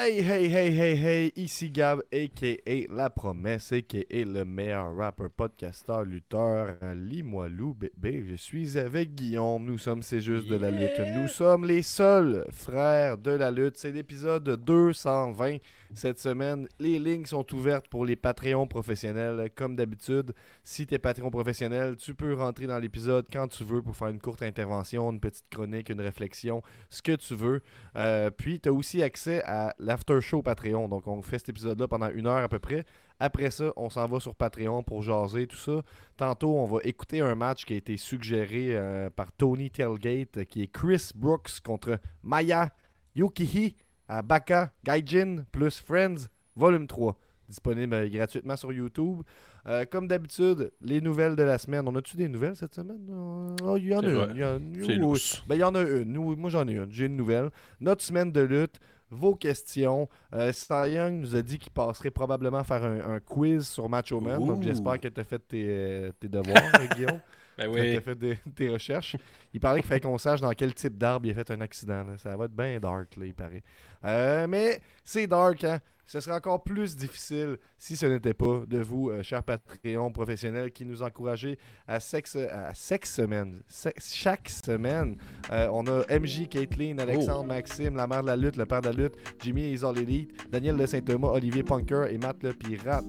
Hey, hey, hey, hey, hey, ici Gab, a.k.a. La Promesse, a.k.a. le meilleur rappeur, podcasteur, lutteur, lis-moi loup, bébé. Je suis avec Guillaume, nous sommes C'est juste de la lutte. Nous sommes les seuls frères de la lutte. C'est l'épisode 220 cette semaine. Les lignes sont ouvertes pour les Patreons professionnels. Comme d'habitude, si tu es Patreon professionnel, tu peux rentrer dans l'épisode quand tu veux pour faire une courte intervention, une petite chronique, une réflexion, ce que tu veux. Euh, puis, tu as aussi accès à l'after show Patreon. Donc, on fait cet épisode-là pendant une heure à peu près. Après ça, on s'en va sur Patreon pour jaser tout ça. Tantôt, on va écouter un match qui a été suggéré euh, par Tony Tailgate, qui est Chris Brooks contre Maya Yukihi à Baka Gaijin plus Friends, volume 3. Disponible euh, gratuitement sur YouTube. Euh, comme d'habitude, les nouvelles de la semaine. On a-tu des nouvelles cette semaine? Oh, il y en a une. Il y, en, ben, y en a une. moi, j'en ai une. J'ai une nouvelle. Notre semaine de lutte vos questions. Euh, Young nous a dit qu'il passerait probablement faire un, quiz sur Macho Man. Donc j'espère que tu as fait tes, euh, devoirs, Guillaume. Ben oui. As fait tes recherches. Il paraît qu'il fallait qu'on sache dans quel type d'arbre il a fait un accident. Ça va être bien dark, là, il paraît. Euh, mais c'est dark, hein? Ce serait encore plus difficile si ce n'était pas de vous, euh, chers Patreons professionnels, qui nous encouragez à sexe, à sexe semaine. chaque semaine, euh, on a MJ, Caitlin, Alexandre, oh. Maxime, la mère de la lutte, le père de la lutte, Jimmy les All Elite, Daniel de Saint-Thomas, Olivier Punker et Matt le Pirate.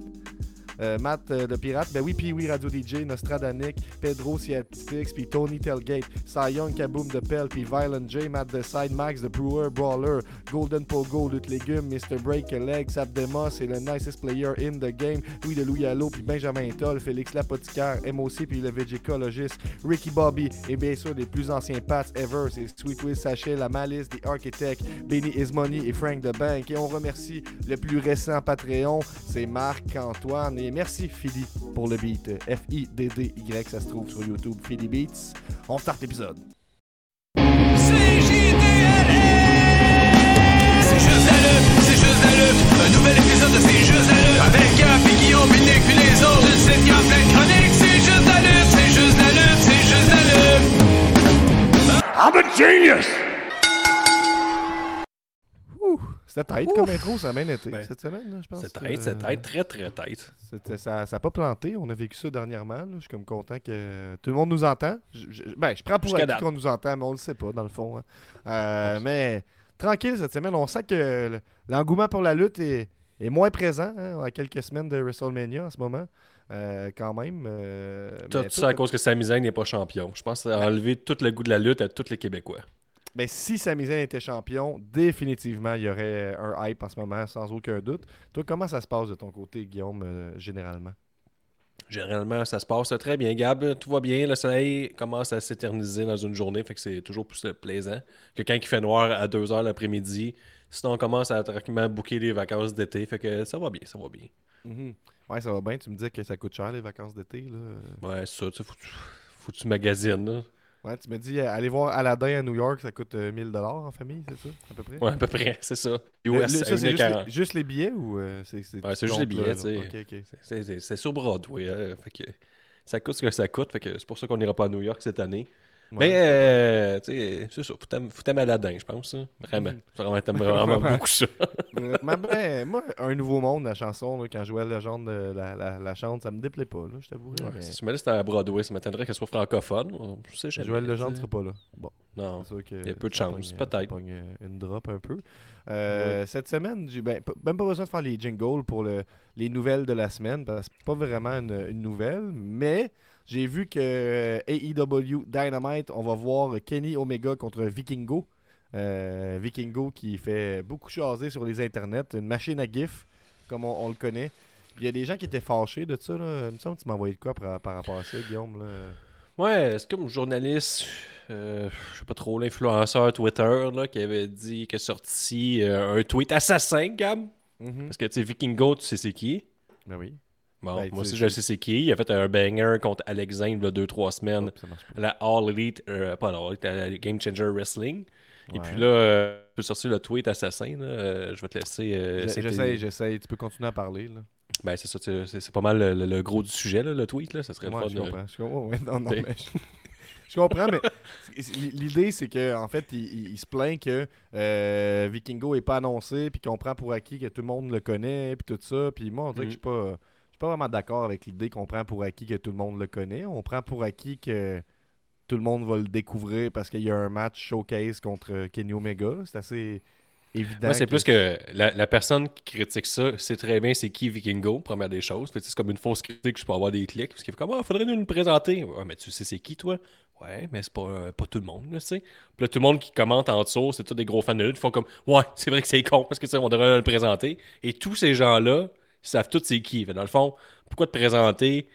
Euh, Matt euh, de Pirate, ben oui, puis oui, Radio DJ, Nostradanic, Pedro Ciatix, puis Tony Telgate, Cy Young, Kaboom de Pell, puis Violent J, Matt de Side, Max de Brewer, Brawler, Golden Pogo, Lutte Légumes, Mr. Break, Leg, Sap Demos, et le nicest player in the game, Louis de Louis Allo, puis Benjamin Toll, Félix Lapoticaire, MOC, puis le Vegicologist, Ricky Bobby, et bien sûr, les plus anciens Pats ever, c'est Sweet Will Sachet, La Malice, The Architect, Benny Ismoney et Frank the Bank. Et on remercie le plus récent Patreon, c'est Marc-Antoine et merci Philly pour le beat. F-I-D-D-Y, ça se trouve sur YouTube, Philly Beats. On start l'épisode. Un nouvel épisode de C'est juste la lutte. Avec Gap et Guillaume, Nick puis les autres. Une sitcom plein de chroniques. C'est juste la lutte, c'est juste la lutte, c'est juste la lutte. I'm a genius! C'était tête comme intro, ça a bien été ben, cette semaine, je pense. C'est tête, c'est tête, très très tête. Ça n'a pas planté, on a vécu ça dernièrement. Je suis comme content que tout le monde nous entend. Je, ben, je prends pour acquis qu'on nous entend, mais on le sait pas, dans le fond. Hein. Euh, mais tranquille cette semaine, on sent que l'engouement pour la lutte est, moins présent hein, à quelques semaines de WrestleMania en ce moment. Euh, quand même. Euh, tout ça à cause que Sami Zayn n'est pas champion. Je pense que ça a enlevé tout le goût de la lutte à tous les Québécois. Mais si Sami Zayn était champion, définitivement, il y aurait un hype en ce moment, sans aucun doute. Toi, comment ça se passe de ton côté, Guillaume, euh, généralement? Généralement, ça se passe très bien, Gab. Tout va bien. Le soleil commence à s'éterniser dans une journée, fait que c'est toujours plus plaisant que quand il fait noir à 2 h l'après-midi. Sinon, on commence à tranquillement booker les vacances d'été, fait que ça va bien, ça va bien. Mm-hmm. Ouais, ça va bien. Tu me dis que ça coûte cher, les vacances d'été. Ouais, c'est ça. Faut, faut que tu magasines. Là. Ouais, tu me dis, euh, aller voir Aladdin à New York, ça coûte 1000 euh, dollars en famille, c'est ça, à peu près? Ouais, à peu près, c'est ça. c'est juste, les billets ou euh, c'est Ouais, c'est juste les billets, tu sais. C'est sur Broadway, hein, fait que ça coûte ce que ça coûte, fait que c'est pour ça qu'on n'ira pas à New York cette année. Mais, euh, tu sais, c'est ça. Faut t'aimer Aladdin, je pense. Hein. Vraiment. Mhm. Vraiment, t'aimes vraiment beaucoup ça. mais ben, moi, Un Nouveau Monde, la chanson, quand je jouais la légende de la, la, la chante, ça me déplaît pas, là, je t'avoue. Ouais, Si tu me c'était à Broadway, ça m'étonnerait qu'elle soit francophone. Je sais, Joël Legendre serait pas là. Bon. Non. Il y a peu de chance, peut-être. une drop un peu. Euh, cette semaine, j'ai ben, même pas besoin de faire les jingles pour le, les nouvelles de la semaine, parce que c'est pas vraiment une, une nouvelle, mais. J'ai vu que euh, AEW Dynamite, on va voir Kenny Omega contre Vikingo. Euh, Vikingo qui fait beaucoup jaser sur les internets, une machine à GIF, comme on, le connaît. Il y a des gens qui étaient fâchés de ça. Là. Il me semble que tu m'as envoyé de quoi par, rapport à ça, Guillaume. Là? Ouais, c'est comme journaliste, euh, je sais pas trop, l'influenceur Twitter là, qui avait dit qu'il a sorti un tweet assassin, Gab? Mm-hmm. Parce que tu sais, Vikingo, tu sais c'est qui? Ben oui. Bon, ben, moi aussi, je sais c'est qui. Il a fait un banger contre Alexandre il y a 2-3 semaines. la All Elite, euh, pas All Elite, la Game Changer Wrestling. Et puis là, euh, tu peux sortir le tweet assassin. Là. Euh, je vais te laisser. Euh, j'essaie, j'essaie. Tu peux continuer à parler. Là. Ben, c'est ça. C'est, pas mal le, gros du sujet, là, le tweet. Là. Ça serait ouais, le fun. Je comprends. Je comprends. Ouais, non, non, mais... je comprends, mais l'idée, c'est que en fait, il, il- se plaint que euh, Vikingo est pas annoncé, puis qu'on prend pour acquis que tout le monde le connaît, puis tout ça. Puis moi, on dirait que je suis pas, je suis pas vraiment d'accord avec l'idée qu'on prend pour acquis que tout le monde le connaît. On prend pour acquis que tout le monde va le découvrir parce qu'il y a un match showcase contre Kenny Omega. C'est assez évident. Moi, c'est que- plus que la, la personne qui critique ça sait très bien c'est qui Vikingo, première des choses. C'est comme une fausse critique, je peux avoir des clics. Parce qu'il fait comme, ah, faudrait nous le présenter. Ouais, mais tu sais, c'est qui, toi? Ouais, mais c'est pas, euh, pas tout le monde, là, tu sais. Puis là, tout le monde qui commente en dessous, c'est tous des gros fans de lutte, ils font comme, ouais, c'est vrai que c'est con, parce que sais, on devrait le présenter. Et tous ces gens-là, savent tous c'est qui. Dans le fond, pourquoi te présenter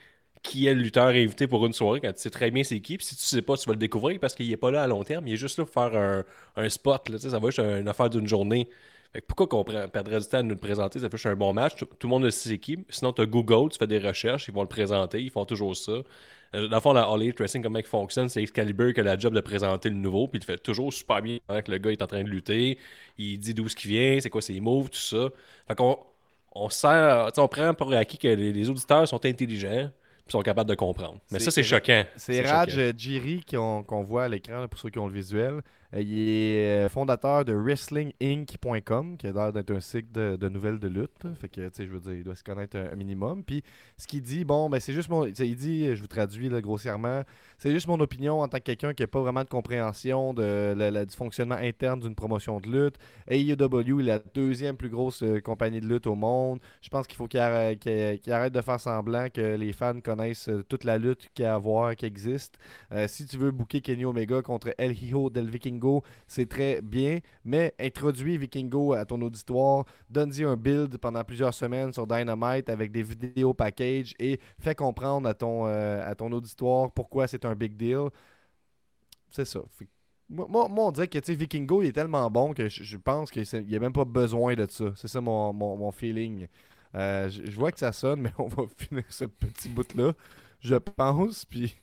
qui est le lutteur invité pour une soirée quand tu sais très bien c'est qui? Puis si tu sais pas, tu vas le découvrir parce qu'il est pas là à long terme, il est juste là pour faire un, un spot, là, ça va juste une affaire d'une journée. Fait que pourquoi qu'on perdrait du temps à nous le présenter? Ça fait juste un bon match. Tout, le monde le sait c'est qui. Sinon, tu as Google, tu fais des recherches, ils vont le présenter, ils font toujours ça. Euh, Dans le fond, la All Wrestling, comment il fonctionne, c'est Excalibur qui a la job de présenter le nouveau, puis il fait toujours super bien pendant que le gars est en train de lutter. Il dit d'où ce qu'il vient, c'est quoi ses moves, tout ça. Fait qu'on on sert, on prend pour acquis que les, les auditeurs sont intelligents puis sont capables de comprendre. Mais ça, c'est choquant. C'est Raj euh, Giri qu'on voit à l'écran pour ceux qui ont le visuel. Euh, il est fondateur de WrestlingInc.com, qui a l'air d'être un site de, nouvelles de lutte. Fait que, tu sais, je veux dire, il doit se connaître un, minimum. Puis, ce qu'il dit, bon, ben, c'est juste mon. Il dit, je vous traduis grossièrement, c'est juste mon opinion en tant que quelqu'un qui n'a pas vraiment de compréhension de la- du fonctionnement interne d'une promotion de lutte. AEW est la deuxième plus grosse euh, compagnie de lutte au monde. Je pense qu'il faut qu'il arrête, de faire semblant que les fans connaissent euh, toute la lutte qu'il y a à voir, qui existe. Si tu veux booker Kenny Omega contre El Hijo del Vikingo, c'est très bien, mais introduis Vikingo à ton auditoire, donne-y un build pendant plusieurs semaines sur Dynamite avec des vidéos package et fais comprendre à ton, euh, auditoire pourquoi c'est un big deal. C'est ça. Moi, moi- on dirait que Vikingo il est tellement bon que je, je pense qu'il n'y a même pas besoin de ça. C'est ça mon, feeling. Euh, je, je vois que ça sonne, mais on va finir ce petit bout-là. Je pense, puis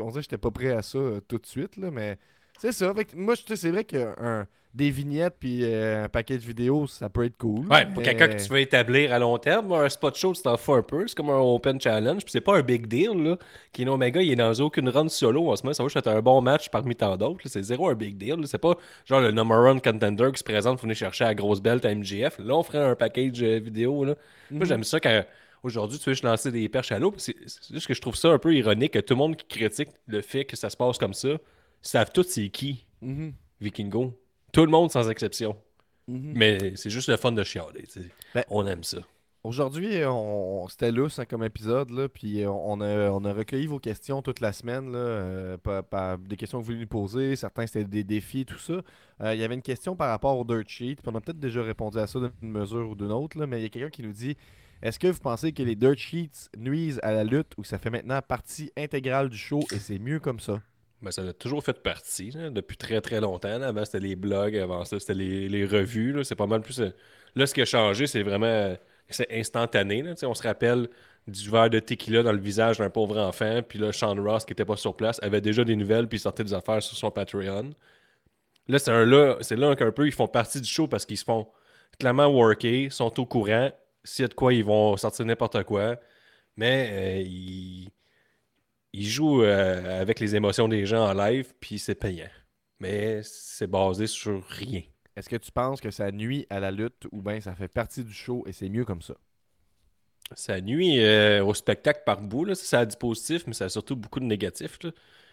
on dirait que j'étais pas prêt à ça euh, tout de suite, mais c'est ça. Fait que moi, je- c'est vrai que un- des vignettes puis euh, un paquet de vidéos, ça peut être cool. Ouais, pour mais- quelqu'un que tu veux établir à long terme, un spot show, tu t'en fous un peu. C'est comme un open challenge. Puis c'est pas un big deal. Là. Kino Omega, il est dans aucune run solo en ce moment. Ça va juste être un bon match parmi tant d'autres. C'est zéro un big deal. C'est pas genre le number one contender qui se présente pour venir chercher la grosse belt à MGF. Là, on ferait un package euh, vidéo. Là. Moi, j'aime ça quand aujourd'hui tu veux juste lancer des perches à l'eau. C'est c'est juste que je trouve ça un peu ironique que tout le monde qui critique le fait que ça se passe comme ça savent tous c'est qui Mhm, Vikingo. Tout le monde sans exception. mhm. Mais c'est juste le fun de chialer. Ben, on aime ça. Aujourd'hui, on, c'était lousse hein, comme épisode, là, puis on on a, on a recueilli vos questions toute la semaine, là, euh, par, par des questions que vous voulez nous poser, certains c'était des défis, tout ça. Euh, il y avait une question par rapport au dirt sheet, puis on a peut-être déjà répondu à ça d'une mesure ou d'une autre, là, mais il y a quelqu'un qui nous dit est-ce que vous pensez que les dirt sheets nuisent à la lutte ou ça fait maintenant partie intégrale du show et c'est mieux comme ça? Ben, ça a toujours fait partie depuis très très longtemps. Avant, c'était les blogs, avant ça, c'était les, les revues. C'est pas mal plus. euh, Là, ce qui a changé, c'est vraiment. euh, C'est instantané. On se rappelle du verre de tequila dans le visage d'un pauvre enfant. Puis là, Sean Ross, qui était pas sur place, avait déjà des nouvelles, puis sortait des affaires sur son Patreon. Là, c'est là, c'est là qu'un peu, ils font partie du show parce qu'ils se font clairement worker, sont au courant. S'il y a de quoi, ils vont sortir n'importe quoi. Mais euh, ils, ils jouent euh, avec les émotions des gens en live, puis c'est payant. Mais c'est basé sur rien. Est-ce que tu penses que ça nuit à la lutte ou bien ça fait partie du show et c'est mieux comme ça? Ça nuit euh, au spectacle par bout. Là. Ça, a du positif, mais ça a surtout beaucoup de négatif. là.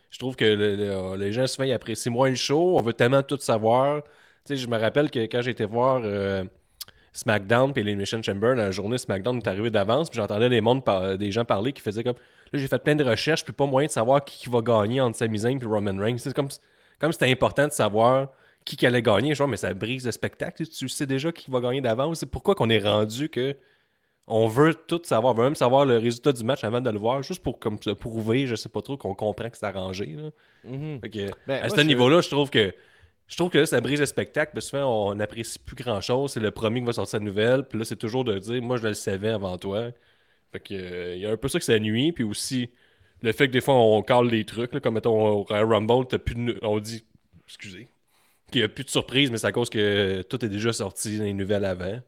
Je trouve que le- le- les gens, souvent, ils apprécient moins le show. On veut tellement tout savoir. Tu sais, je me rappelle que quand été voir euh, SmackDown puis Elimination Chamber, la journée SmackDown est arrivé d'avance, puis j'entendais des, mondes par- des gens parler qui faisaient comme Là, j'ai fait plein de recherches, puis pas moyen de savoir qui, qui va gagner entre Sami Zayn et Roman Reigns. C'est comme, comme c'était important de savoir qui, qui allait gagner. Genre, mais ça brise le spectacle. Tu sais déjà qui va gagner d'avance. C'est pourquoi qu'on est rendu que on veut tout savoir. On veut même savoir le résultat du match avant de le voir, juste pour comme, prouver, je sais pas trop, qu'on comprend que c'est arrangé. là. Fait que, Ben, à ce niveau-là, je trouve que je trouve que là, ça brise le spectacle. Parce que souvent, on n'apprécie plus grand-chose. C'est le premier qui va sortir la nouvelle. Puis là, c'est toujours de dire, moi, je le savais avant toi. Fait que, euh, il y a un peu ça que ça nuit. Puis aussi, le fait que des fois, on cale des trucs. là, comme, mettons, au Royal Rumble, t'as plus de on dit, excusez, qu'il n'y a plus de surprise, mais c'est à cause que tout est déjà sorti dans les nouvelles avant.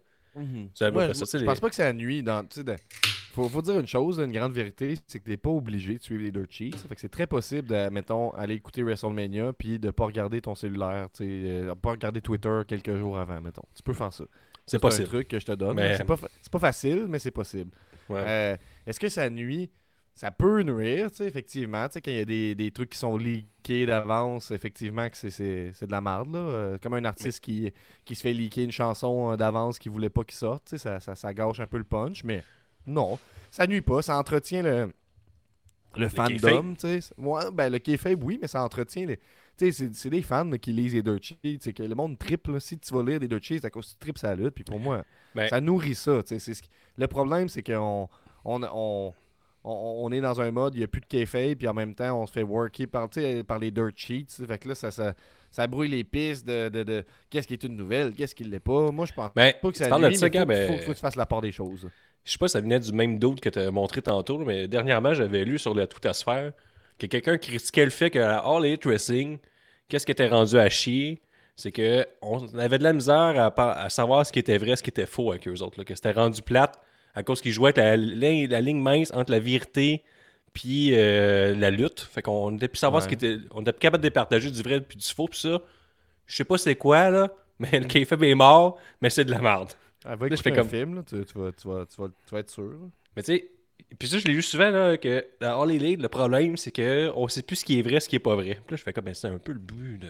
C'est à Ouais, près je les- pense pas que ça nuit dans. tu sais, de- Faut, faut dire une chose, une grande vérité, c'est que t'es pas obligé de suivre les Dirt Sheets. Fait que c'est très possible de, mettons, aller écouter WrestleMania puis de pas regarder ton cellulaire, tu sais, euh, pas regarder Twitter quelques jours avant, mettons. Tu peux faire ça. C'est un possible. truc que je te donne. Mais- C'est pas, fa- c'est pas facile, mais c'est possible. Ouais. Euh, Est-ce que ça nuit? Ça peut nuire, effectivement. Quand il y a des, des trucs qui sont leakés d'avance, effectivement, que c'est- de la merde, là. Euh, comme un artiste qui, qui se fait leaker une chanson euh, d'avance qu'il voulait pas qu'il sorte, ça, ça, ça gâche un peu le punch, mais non. Ça nuit pas, ça entretient le, le fandom, tu sais. Ouais, ben, le kayfabe, oui, mais ça entretient les. C'est- c'est des fans là, qui lisent les dirt sheets. C'est que le monde triple. Si tu vas lire des dirt sheets, c'est à cause tu tripes sa lutte. Puis pour moi, Ben- ça nourrit ça. tu sais. C'est ce qui- Le problème, c'est qu'on on, on, on, on est dans un mode, il n'y a plus de kayfabe, puis en même temps, on se fait worker par, les dirt sheets. Fait que là, ça, ça, ça brouille les pistes de, de, de qu'est-ce qui est une nouvelle, qu'est-ce qui ne l'est pas. Moi, je pense Ben, pas que ça nuit, ça, mais faut, Gab, faut- euh, faut que tu fasses la part des choses. Je sais pas si ça venait du même doute que tu as montré tantôt, mais dernièrement, j'avais lu sur le Tout à sphère que quelqu'un critiquait le fait que à All Elite Wrestling, qu'est-ce qui était rendu à chier, c'est que on avait de la misère à, savoir ce qui était vrai, ce qui était faux avec eux autres. là, que c'était rendu plate à cause qu'ils jouaient avec la, ligne- la ligne mince entre la vérité puis euh, la lutte. Fait qu'on était plus savoir ce qui était. On était plus capable de départager du vrai puis du faux, puis ça. Je sais pas c'est quoi, là, mais le KFB est mort, mais c'est de la merde. Avec Là, je fais comme- film, là, tu, tu vas, tu, vas, tu, vas, tu vas être sûr. là. Mais tu sais, puis ça, je l'ai vu souvent, là, que dans All Elite, le problème, c'est que on sait plus ce qui est vrai, ce qui est pas vrai. Puis là, je fais comme, ben, c'est un peu le but de-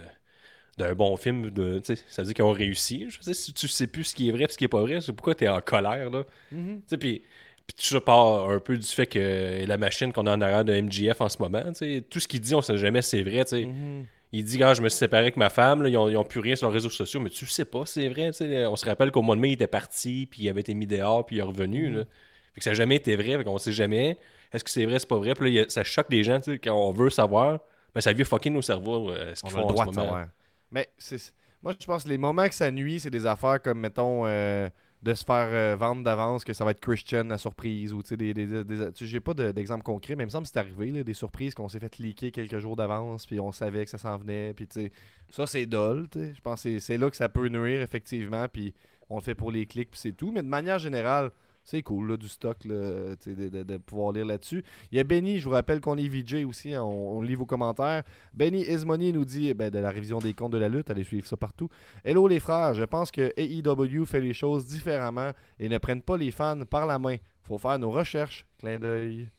d'un bon film. De, tu ça veut dire qu'ils ont réussi. Je sais, si tu sais plus ce qui est vrai et ce qui est pas vrai, c'est pourquoi tu es en colère, là. Tu sais, puis, puis tout ça part un peu du fait que la machine qu'on a en arrière de MGF en ce moment, tu tout ce qu'il dit, on sait jamais si c'est vrai, tu. Mhm. Il dit, quand je me suis séparé avec ma femme, là, ils, ont, ils ont plus rien sur les réseaux sociaux, mais tu sais pas, c'est vrai. tu. On se rappelle qu'au mois de mai, il était parti, puis il avait été mis dehors, puis il est revenu. là. Fait que ça n'a jamais été vrai, fait qu'on sait jamais. Est-ce que c'est vrai, c'est pas vrai? Puis là, ça choque des gens, tu sais, quand on veut savoir, mais ça vient fucking nos cerveaux, euh, ce qu'ils font le en droit de savoir. Mais c'est, moi, je pense que les moments que ça nuit, c'est des affaires comme, mettons, euh, de se faire euh, vendre d'avance que ça va être Christian la surprise ou tu sais, des, des, tu j'ai pas de- d'exemple concret, mais il me semble que c'est arrivé, là, des surprises qu'on s'est fait leaker quelques jours d'avance, puis on savait que ça s'en venait, puis tu sais, ça c'est dole, tu sais. je pense que c'est- c'est là que ça peut nuire effectivement, puis on le fait pour les clics, puis c'est tout, mais de manière générale, c'est cool, là, du stock, là, de, pouvoir lire là-dessus. Il y a Benny, je vous rappelle qu'on est VJ aussi, hein, on, lit vos commentaires. Benny Ismoney nous dit ben, de la révision des comptes de la lutte, allez suivre ça partout. Hello les frères, je pense que AEW fait les choses différemment et ne prennent pas les fans par la main. Faut faire nos recherches. Clin d'œil.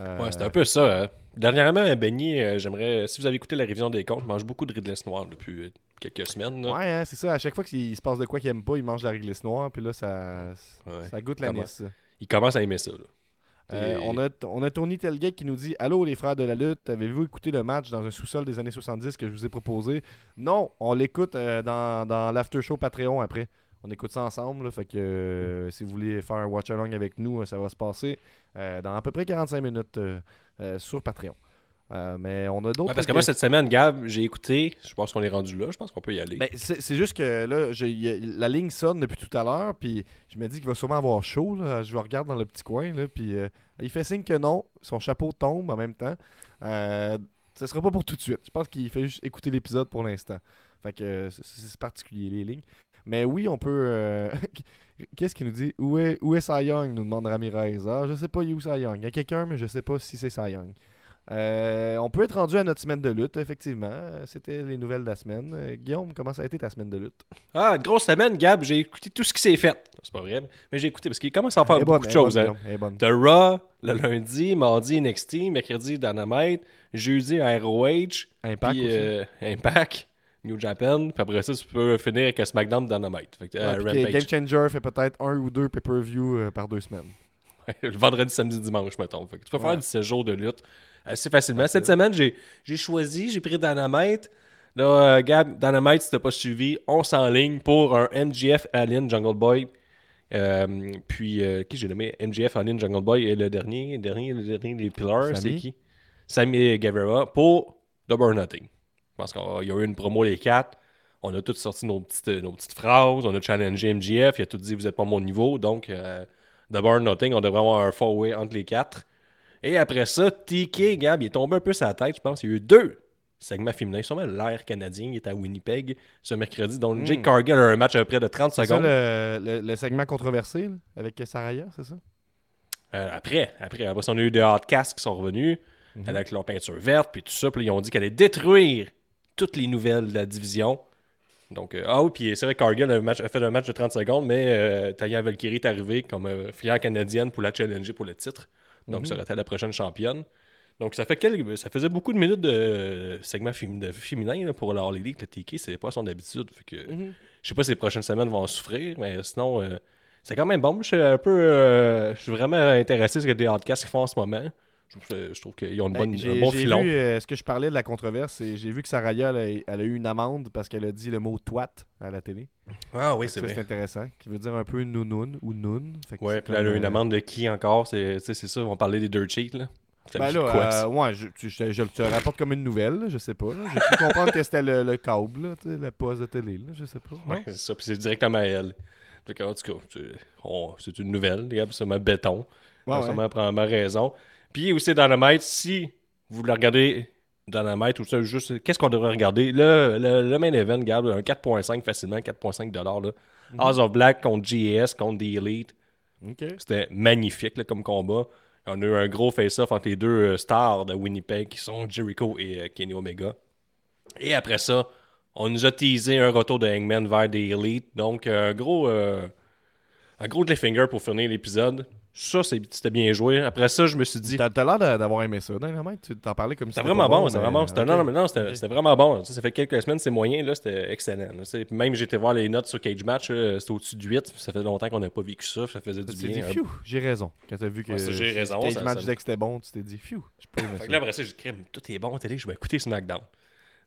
Euh, c'est un peu ça. hein. Dernièrement, Benny, euh, j'aimerais, si vous avez écouté la révision des comptes, je mange beaucoup de Ridless Noir depuis euh, quelques semaines. là. Ouais, hein, c'est ça. À chaque fois qu'il se passe de quoi qu'il aime pas, il mange de la réglisse noire, puis là, ça, Ouais. ça goûte. Il commence à aimer ça. là. Euh, on, a, on a Tony Telgate qui nous dit Allô les frères de la lutte, avez-vous écouté le match dans un sous-sol des années 70 que je vous ai proposé? Non, on l'écoute euh, dans, dans l'after show Patreon après. On écoute ça ensemble. là, fait que euh, si vous voulez faire un watch along avec nous, ça va se passer dans à peu près 45 minutes sur Patreon. Euh, mais on a d'autres. Ouais, parce que moi, cette semaine, Gab, j'ai écouté, je pense qu'on est rendu là, je pense qu'on peut y aller. Ben, c'est juste que là, a- la ligne sonne depuis tout à l'heure, puis je me dis qu'il va sûrement avoir chaud. Là. Je le regarde dans le petit coin, là, puis euh, il fait signe que non. Son chapeau tombe en même temps. Euh, ce sera pas pour tout de suite. Je pense qu'il fait juste écouter l'épisode pour l'instant. Fait que euh, c'est particulier, les lignes. Mais oui, on peut. Qu'est-ce qu'il nous dit? Où est, où est Cy Young? Nous demande Ramirez. Ah, je sais pas, où Cy Young? Il y a quelqu'un, mais je sais pas si c'est Cy Young. Euh, on peut être rendu à notre semaine de lutte, effectivement. C'était les nouvelles de la semaine. Euh, Guillaume, comment ça a été ta semaine de lutte? Ah, une grosse semaine, Gab, j'ai écouté tout ce qui s'est fait. C'est pas vrai, mais j'ai écouté parce qu'il commence à en faire beaucoup bonne, de bonne, choses. hein. Bonne. T'as Raw le lundi, mardi NXT, mercredi Dynamite, jeudi ROH, Impact puis euh, Impact, New Japan, puis après ça, tu peux finir avec un SmackDown Dynamite. Fait que, euh, Ouais, Rampage. Game Changer fait peut-être un ou deux pay-per-view euh, par deux semaines. le vendredi, samedi, dimanche, mettons. Fait que tu peux Ouais. faire 17 jours de lutte assez facilement. Cette semaine, j'ai choisi, j'ai pris Dynamite. Là, euh, Gab, Dynamite, si t'as pas suivi, on s'enligne pour un MGF Alien Jungle Boy. Euh, puis, euh, qui j'ai nommé? MGF Alien Jungle Boy et le dernier, le dernier, le dernier des Pillars, c'est qui? Sammy Guevara pour Double or Nothing. Je pense qu'il y a eu une promo les quatre. On a tous sorti nos petites, nos petites phrases. On a challengé MGF. Il a tout dit Vous n'êtes pas mon niveau. Donc, euh, or Nothing, on devrait avoir un four-way entre les quatre. Et après ça, TK, Gab, il est tombé un peu sa tête, je pense. Il y a eu deux segment féminin, sûrement l'air canadien, il est à Winnipeg ce mercredi. Donc, Mm. Jake Cargill a un match à peu près de 30 C'est ça secondes. le, le- le segment controversé là, avec Saraya, c'est ça? Euh, après, après, après on a eu des Hotcasts qui sont revenus Mhm. avec leur peinture verte, puis tout ça. Puis ils ont dit qu'elle allait détruire toutes les nouvelles de la division. Donc, euh, ah oui, puis c'est vrai que Cargill a, un match- a fait un match de 30 secondes, mais euh, Taya Valkyrie est arrivée comme euh, fière canadienne pour la challenger pour le titre. Donc, ça aurait été la prochaine championne. Donc, ça fait quelques, ça faisait beaucoup de minutes de euh, segment de féminin là, pour la All Elite. Le TK, c'est pas son habitude. Fait que, Mhm. je sais pas si les prochaines semaines vont en souffrir, mais sinon, euh, c'est quand même bon. Je suis un peu. euh, je suis vraiment intéressé sur les podcasts qu'ils font en ce moment. Je, je trouve qu'ils ont une Ben, bonne, un bon j'ai filon. vu, euh, ce que je parlais de la controverse, et j'ai vu que Saraya, elle a, elle a eu une amende parce qu'elle a dit le mot twat à la télé. Ah oui, Ça, c'est c'est vrai. intéressant. Qui veut dire un peu nounoun ou noun. Fait que Ouais, c'est puis là, elle a eu une euh, amende de qui encore? C'est tu sais, c'est ça, on parlait des dirt sheets. Là. Ben quoi, là, euh, ouais, je, je, je te le rapporte comme une nouvelle, je sais pas. là. J'ai pu comprendre que c'était le, le câble, là, la pause de télé, là, je sais pas. Ouais, c'est ça, puis c'est directement à elle. Fait que, en tout cas, c'est c'est une nouvelle, les gars, c'est ma béton. Ouais, ouais. ma raison. Puis aussi Dynamite, si vous le regardez Dynamite ou ça, juste qu'est-ce qu'on devrait regarder? Le, le, le main event, regarde un 4.5 facilement, 4.5 dollars. Mhm. House of Black contre GS contre The Elite, c'était magnifique là, comme combat. On a eu un gros face-off entre les deux euh, stars de Winnipeg qui sont Jericho et euh, Kenny Omega. Et après ça, on nous a teasé un retour de Hangman vers The Elite. Donc, euh, un gros, euh, un gros cliffhanger pour finir l'épisode. Ça, c'était bien joué. Après ça, je me suis dit, T'as t'as l'air d'a- d'avoir aimé ça, Dynamite. Tu t'en parlais comme si c'était vraiment bon, c'était vraiment c'était- ok. Non, non, mais non, c'était vraiment bon. Tu Ça fait quelques semaines, c'est moyen, là, c'était excellent. Tu Même été voir les notes sur Cage Match, c'était au-dessus de 8. Ça fait longtemps qu'on n'a pas vécu ça, ça faisait du Tu t'es bien. dit, hein. phew, j'ai raison. Quand t'as vu que Ouais, ça, j'ai raison, Cage ça- match ça- disait que c'était bon, tu t'es dit, phew, je peux aimer Fait ça. que là, après ça, j'ai dit, Crème, tout est bon télé, je vais écouter SmackDown.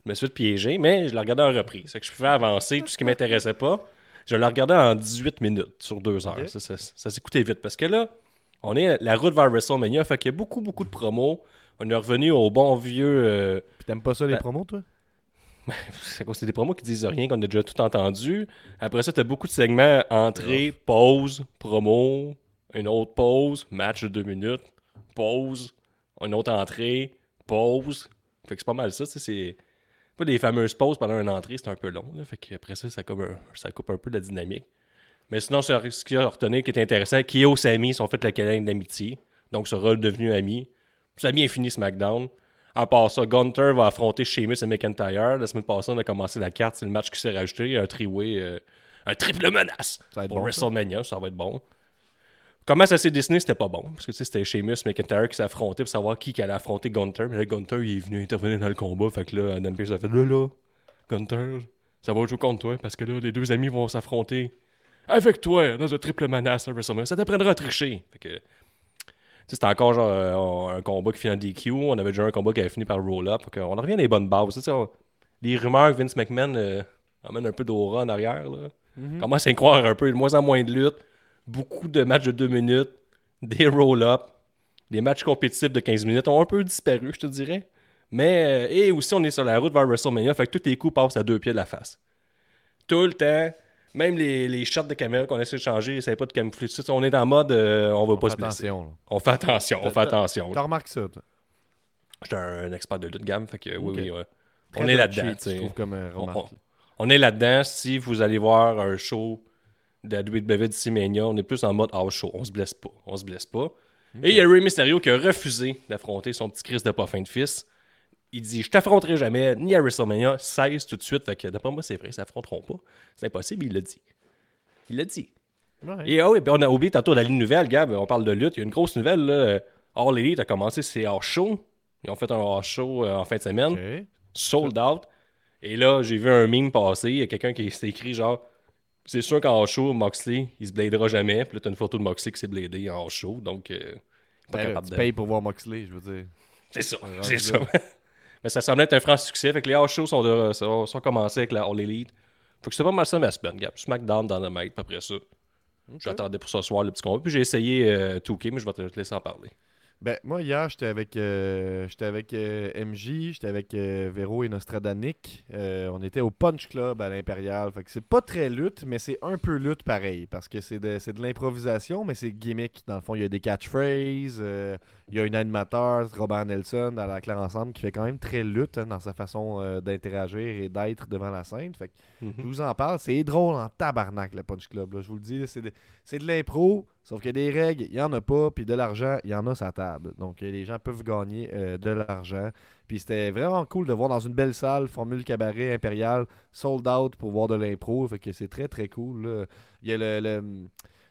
Je me suis fait piéger, mais je l'ai regardé en reprise. Fait que je pouvais avancer tout ce qui m'intéressait pas. Je l'ai regardé en 18 minutes sur deux heures. Ok. Ça, ça, ça s'écoutait vite parce que là, on est la route vers WrestleMania. Fait qu'il y a beaucoup, beaucoup de promos. On est revenu au bon vieux. euh, t'aimes pas ça, les Ben- promos, toi? c'est des promos qui disent rien, qu'on a déjà tout entendu. Après ça, tu as beaucoup de segments entrée, pause, promo, une autre pause, match de deux minutes, pause, une autre entrée, pause. Fait que c'est pas mal ça, c'est pas des fameuses pauses pendant une entrée, c'est un peu long. Là. Fait que après ça, ça coupe, un, ça coupe un peu la dynamique. Mais sinon, ce qu'il y a à retenir qui est intéressant, Kyo et Sami sont fait la câlin d'amitié, donc sera devenu amis. Ça a bien fini SmackDown. À part ça, Gunter va affronter Sheamus et McIntyre. La semaine passée, on a commencé la carte. C'est le match qui s'est rajouté. Un triway, euh, un triple menace pour bon, ça. WrestleMania. Ça. va être bon. Comment ça s'est dessiné, c'était pas bon. Parce que tu sais, c'était Sheamus McIntyre qui s'affrontaient pour savoir qui qui allait affronter Gunter. Mais là, Gunter, il est venu intervenir dans le combat. Fait que là, Adam Pearce a fait là, là, Gunter, ça va jouer contre toi. Parce que là, les deux amis vont s'affronter avec toi dans un triple menace à WrestleMania. Ça t'apprendra à tricher. Fait que. tu sais, C'était encore genre euh, un combat qui finit en DQ. On avait déjà un combat qui avait fini par roll-up. On en revient à des bonnes bases. Tu sais, on- Les rumeurs que Vince McMahon euh, emmène un peu d'aura en arrière. Là. Mhm. Commence à y croire un peu. De moins en moins de luttes. Beaucoup de matchs de 2 minutes. Des roll-up. Les matchs compétitifs de 15 minutes ont un peu disparu, je te dirais. Mais, euh, et aussi, on est sur la route vers WrestleMania. Fait que tous les coups passent à deux pieds de la face. Tout le temps. Même les, les shots de caméra qu'on essaie de changer, essaie pas de camoufler tout ça. On est en mode, euh, on va On pas se blesser. On fait attention, on fait attention. T'as remarqué ça, toi? J'étais un expert de lutte gamme, fait que oui, oui, ouais. On est là-dedans, tu euh, On, remarque. on- on est là-dedans. Si vous allez voir un show de la WWE Mania, on est plus en mode house show. On se blesse pas. On se blesse pas. Et il y a Rey Mysterio qui a refusé d'affronter son petit Christ de pas fin de fils. Il dit Je t'affronterai jamais, ni à WrestleMania, 16 tout de suite. Fait que d'après moi, c'est vrai, ils s'affronteront pas. C'est impossible, il l'a dit. Il l'a dit. Ouais. Et ah oui, puis on a oublié tantôt la ligne nouvelle, Gab. On parle de lutte. Il y a une grosse nouvelle. Là. All Elite a commencé ses hors show. Ils ont fait un hors show euh, en fin de semaine sold out. Et là, j'ai vu un meme passer. Il y a quelqu'un qui s'est écrit genre C'est sûr qu'en show, Moxley, il se bladera jamais. Puis là, t'as une photo de Moxley qui s'est bladé en show. Donc, euh, pas Ben capable tu de. payes pour voir Moxley, je veux dire. C'est ça. C'est ça. Mais ça semblait être un franc succès. Fait que les hors shows sont, de- sont, sont commencés avec la All Elite. Faut que c'était pas mal ça ma semaine, Gab. SmackDown dans le mec, après ça. J'attendais pour ce soir le petit combat. Puis j'ai essayé euh, 2K, mais je vais te laisser en parler. Ben, moi, hier, j'étais avec, euh, j'étais avec euh, MJ, j'étais avec euh, Véro et Nostradanic. Euh, on était au Punch Club à l'Impérial. Fait que c'est pas très lutte, mais c'est un peu lutte pareil. Parce que c'est de, c'est de l'improvisation, mais c'est gimmick. Dans le fond, il y a des catchphrases, il y a un animateur, Robert Nelson, à la Claire Ensemble, qui fait quand même très lutte hein, dans sa façon euh, d'interagir et d'être devant la scène. Fait que Mhm. je vous en parle. C'est drôle en tabarnak, le Punch Club. là. Je vous le dis, c'est de, de l'impro, sauf qu'il y a des règles, il n'y en a pas, puis de l'argent, il y en a sa table. Donc, les gens peuvent gagner euh, de l'argent. Puis c'était vraiment cool de voir dans une belle salle, Formule Cabaret Impérial, sold out pour voir de l'impro. Fait que c'est très, très cool. là. Il y a le... le-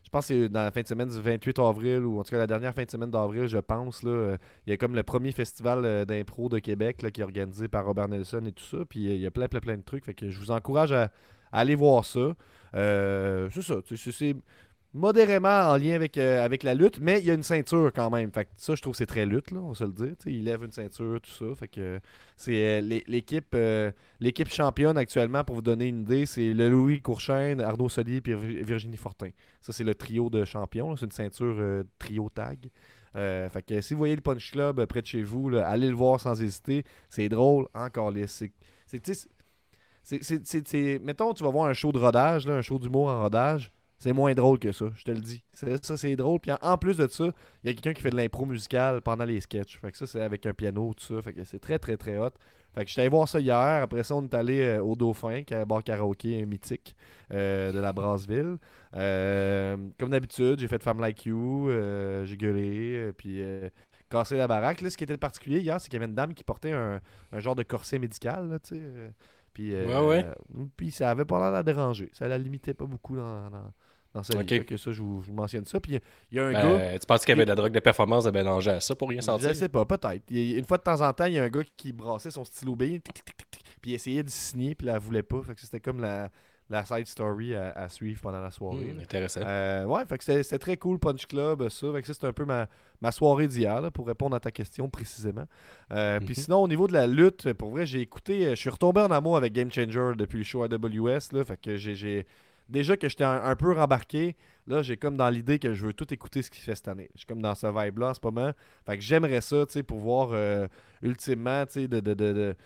je pense que c'est dans la fin de semaine du 28 avril, ou en tout cas la dernière fin de semaine d'avril, je pense. Là, euh, il y a comme le premier festival euh, d'impro de Québec là, qui est organisé par Robert Nelson et tout ça. Puis euh, il y a plein, plein, plein de trucs. Fait que je vous encourage à, aller voir ça. C'est ça. c'est modérément en lien avec, euh, avec la lutte, mais il y a une ceinture quand même. Fait ça, je trouve que c'est très lutte, là, on se le dire. Tu sais, il lève une ceinture, tout ça. Fait que c'est euh, euh, l'équipe championne actuellement, pour vous donner une idée, c'est le Louis Courchaine, Arnaud Soli et Virginie Fortin. Ça, c'est le trio de champions. C'est une ceinture trio tag. Fait que si vous voyez le Punch Club près de chez vous, allez le voir sans hésiter. C'est drôle, encore les. C'est- mettons, tu vas voir un show de rodage, là, un show d'humour en rodage. C'est moins drôle que ça, je te le dis. Ça, c'est drôle. Puis en, plus de ça, il y a quelqu'un qui fait de l'impro musicale pendant les sketchs. Fait que ça, c'est avec un piano, tout ça. Fait que c'est très, très, très hot. Fait que j'étais allé voir ça hier. Après ça, on est allé euh, au Dauphin, qui est un bar karaoké un mythique euh, de la Brasseville. Euh, comme d'habitude, j'ai fait Femme Like You, j'ai gueulé, puis cassé la baraque. Là, ce qui était particulier hier, c'est qu'il y avait une dame qui portait un, un genre de corset médical, là, tu sais. puis, Ouais, ouais. puis ça avait pas l'air de la déranger. Ça la limitait pas beaucoup dans, dans, dans sa vie. Que ça, je vous, je vous mentionne ça. Puis il y a un gars... Ben, tu penses qu'il y avait de la drogue de performance de mélanger à ça pour rien Je sentir? sais pas, peut-être. Une fois de temps en temps, il y a un gars qui brassait son stylo B, puis il essayait de signer, puis elle voulait pas. Fait que c'était comme la, la side story à, à suivre pendant la soirée. Hmm, intéressant. Euh, ouais, fait que c'était très cool, Punch Club, ça. Fait que c'était un peu ma, ma soirée d'hier, pour répondre à ta question précisément. Euh, Puis Mhm. sinon, au niveau de la lutte, pour vrai, j'ai écouté, euh, je suis retombé en amour avec Game Changer depuis le show AWS, là. Fait que j'ai. Déjà que j'étais un, peu rembarqué, là, j'ai comme dans l'idée que je veux tout écouter ce qu'il fait cette année. Je comme dans ce vibe-là en ce moment. Fait que j'aimerais ça, tu sais, pour voir euh, ultimement, tu sais, de,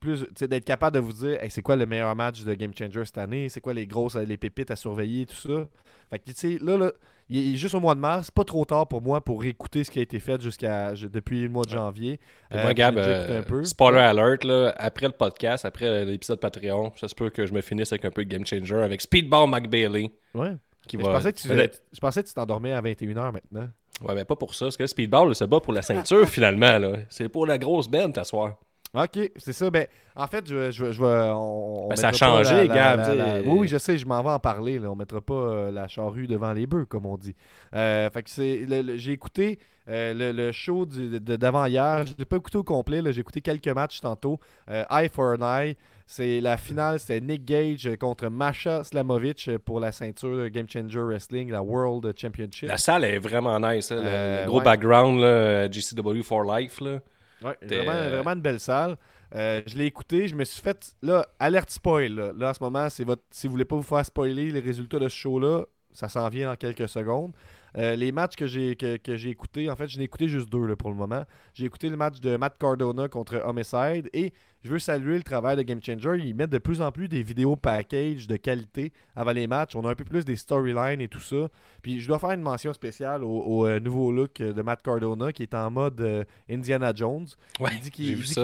plus, d'être capable de vous dire, c'est quoi le meilleur match de Game Changer cette année, c'est quoi les grosses, les pépites à surveiller, tout ça? Fait que, tu sais, là, là, il est- juste au mois de mars, pas trop tard pour moi pour réécouter ce qui a été fait jusqu'à depuis le mois de janvier. Et Euh, moi, j'ai Gab, euh, un peu. spoiler alert, là, après le podcast, après l'épisode Patreon, ça se peut que je me finisse avec un peu de Game Changer avec Speedball McBailey. Ouais. Qui Mais va... Je pensais que tu Peut-être- je pensais que tu t'endormais à 21h maintenant. Ouais, mais pas pour ça. Parce que Speedball se bat pour la ceinture finalement. là. C'est pour la grosse benne t'asseoir. Ok, c'est ça. Ben, en fait, je, je, je vais- on, on Ben, ça a changé, la- Oui, je sais, je m'en vais en parler. Là. On mettra pas euh, la charrue devant les bœufs, comme on dit. Euh, fait que c'est, j'ai écouté euh, le, le show d'avant-hier. Je l'ai pas écouté au complet. J'ai écouté quelques matchs tantôt. Euh, Eye for an Eye. C'est la finale, c'était Nick Gage contre Masha Slamovic pour la ceinture de Game Changer Wrestling, la World Championship. La salle est vraiment nice. hein, le- le gros ouais. background, là, GCW for Life. Là. Ouais, vraiment, euh, vraiment une belle salle. Euh, je l'ai écouté, je me suis fait. Là, alerte spoil. Là, Là, en ce moment, c'est votre. Si vous voulez pas vous faire spoiler les résultats de ce show-là, ça s'en vient dans quelques secondes. Euh, les matchs que j'ai que, que j'ai écoutés, en fait, je n'ai écouté juste deux là, pour le moment. J'ai écouté le match de Matt Cardona contre Homicide et je veux saluer le travail de Game Changer. Ils mettent de plus en plus des vidéos package de qualité avant les matchs. On a un peu plus des storylines et tout ça. Puis je dois faire une mention spéciale au, au, euh, nouveau look de Matt Cardona qui est en mode euh, Indiana Jones. Ouais, Il dit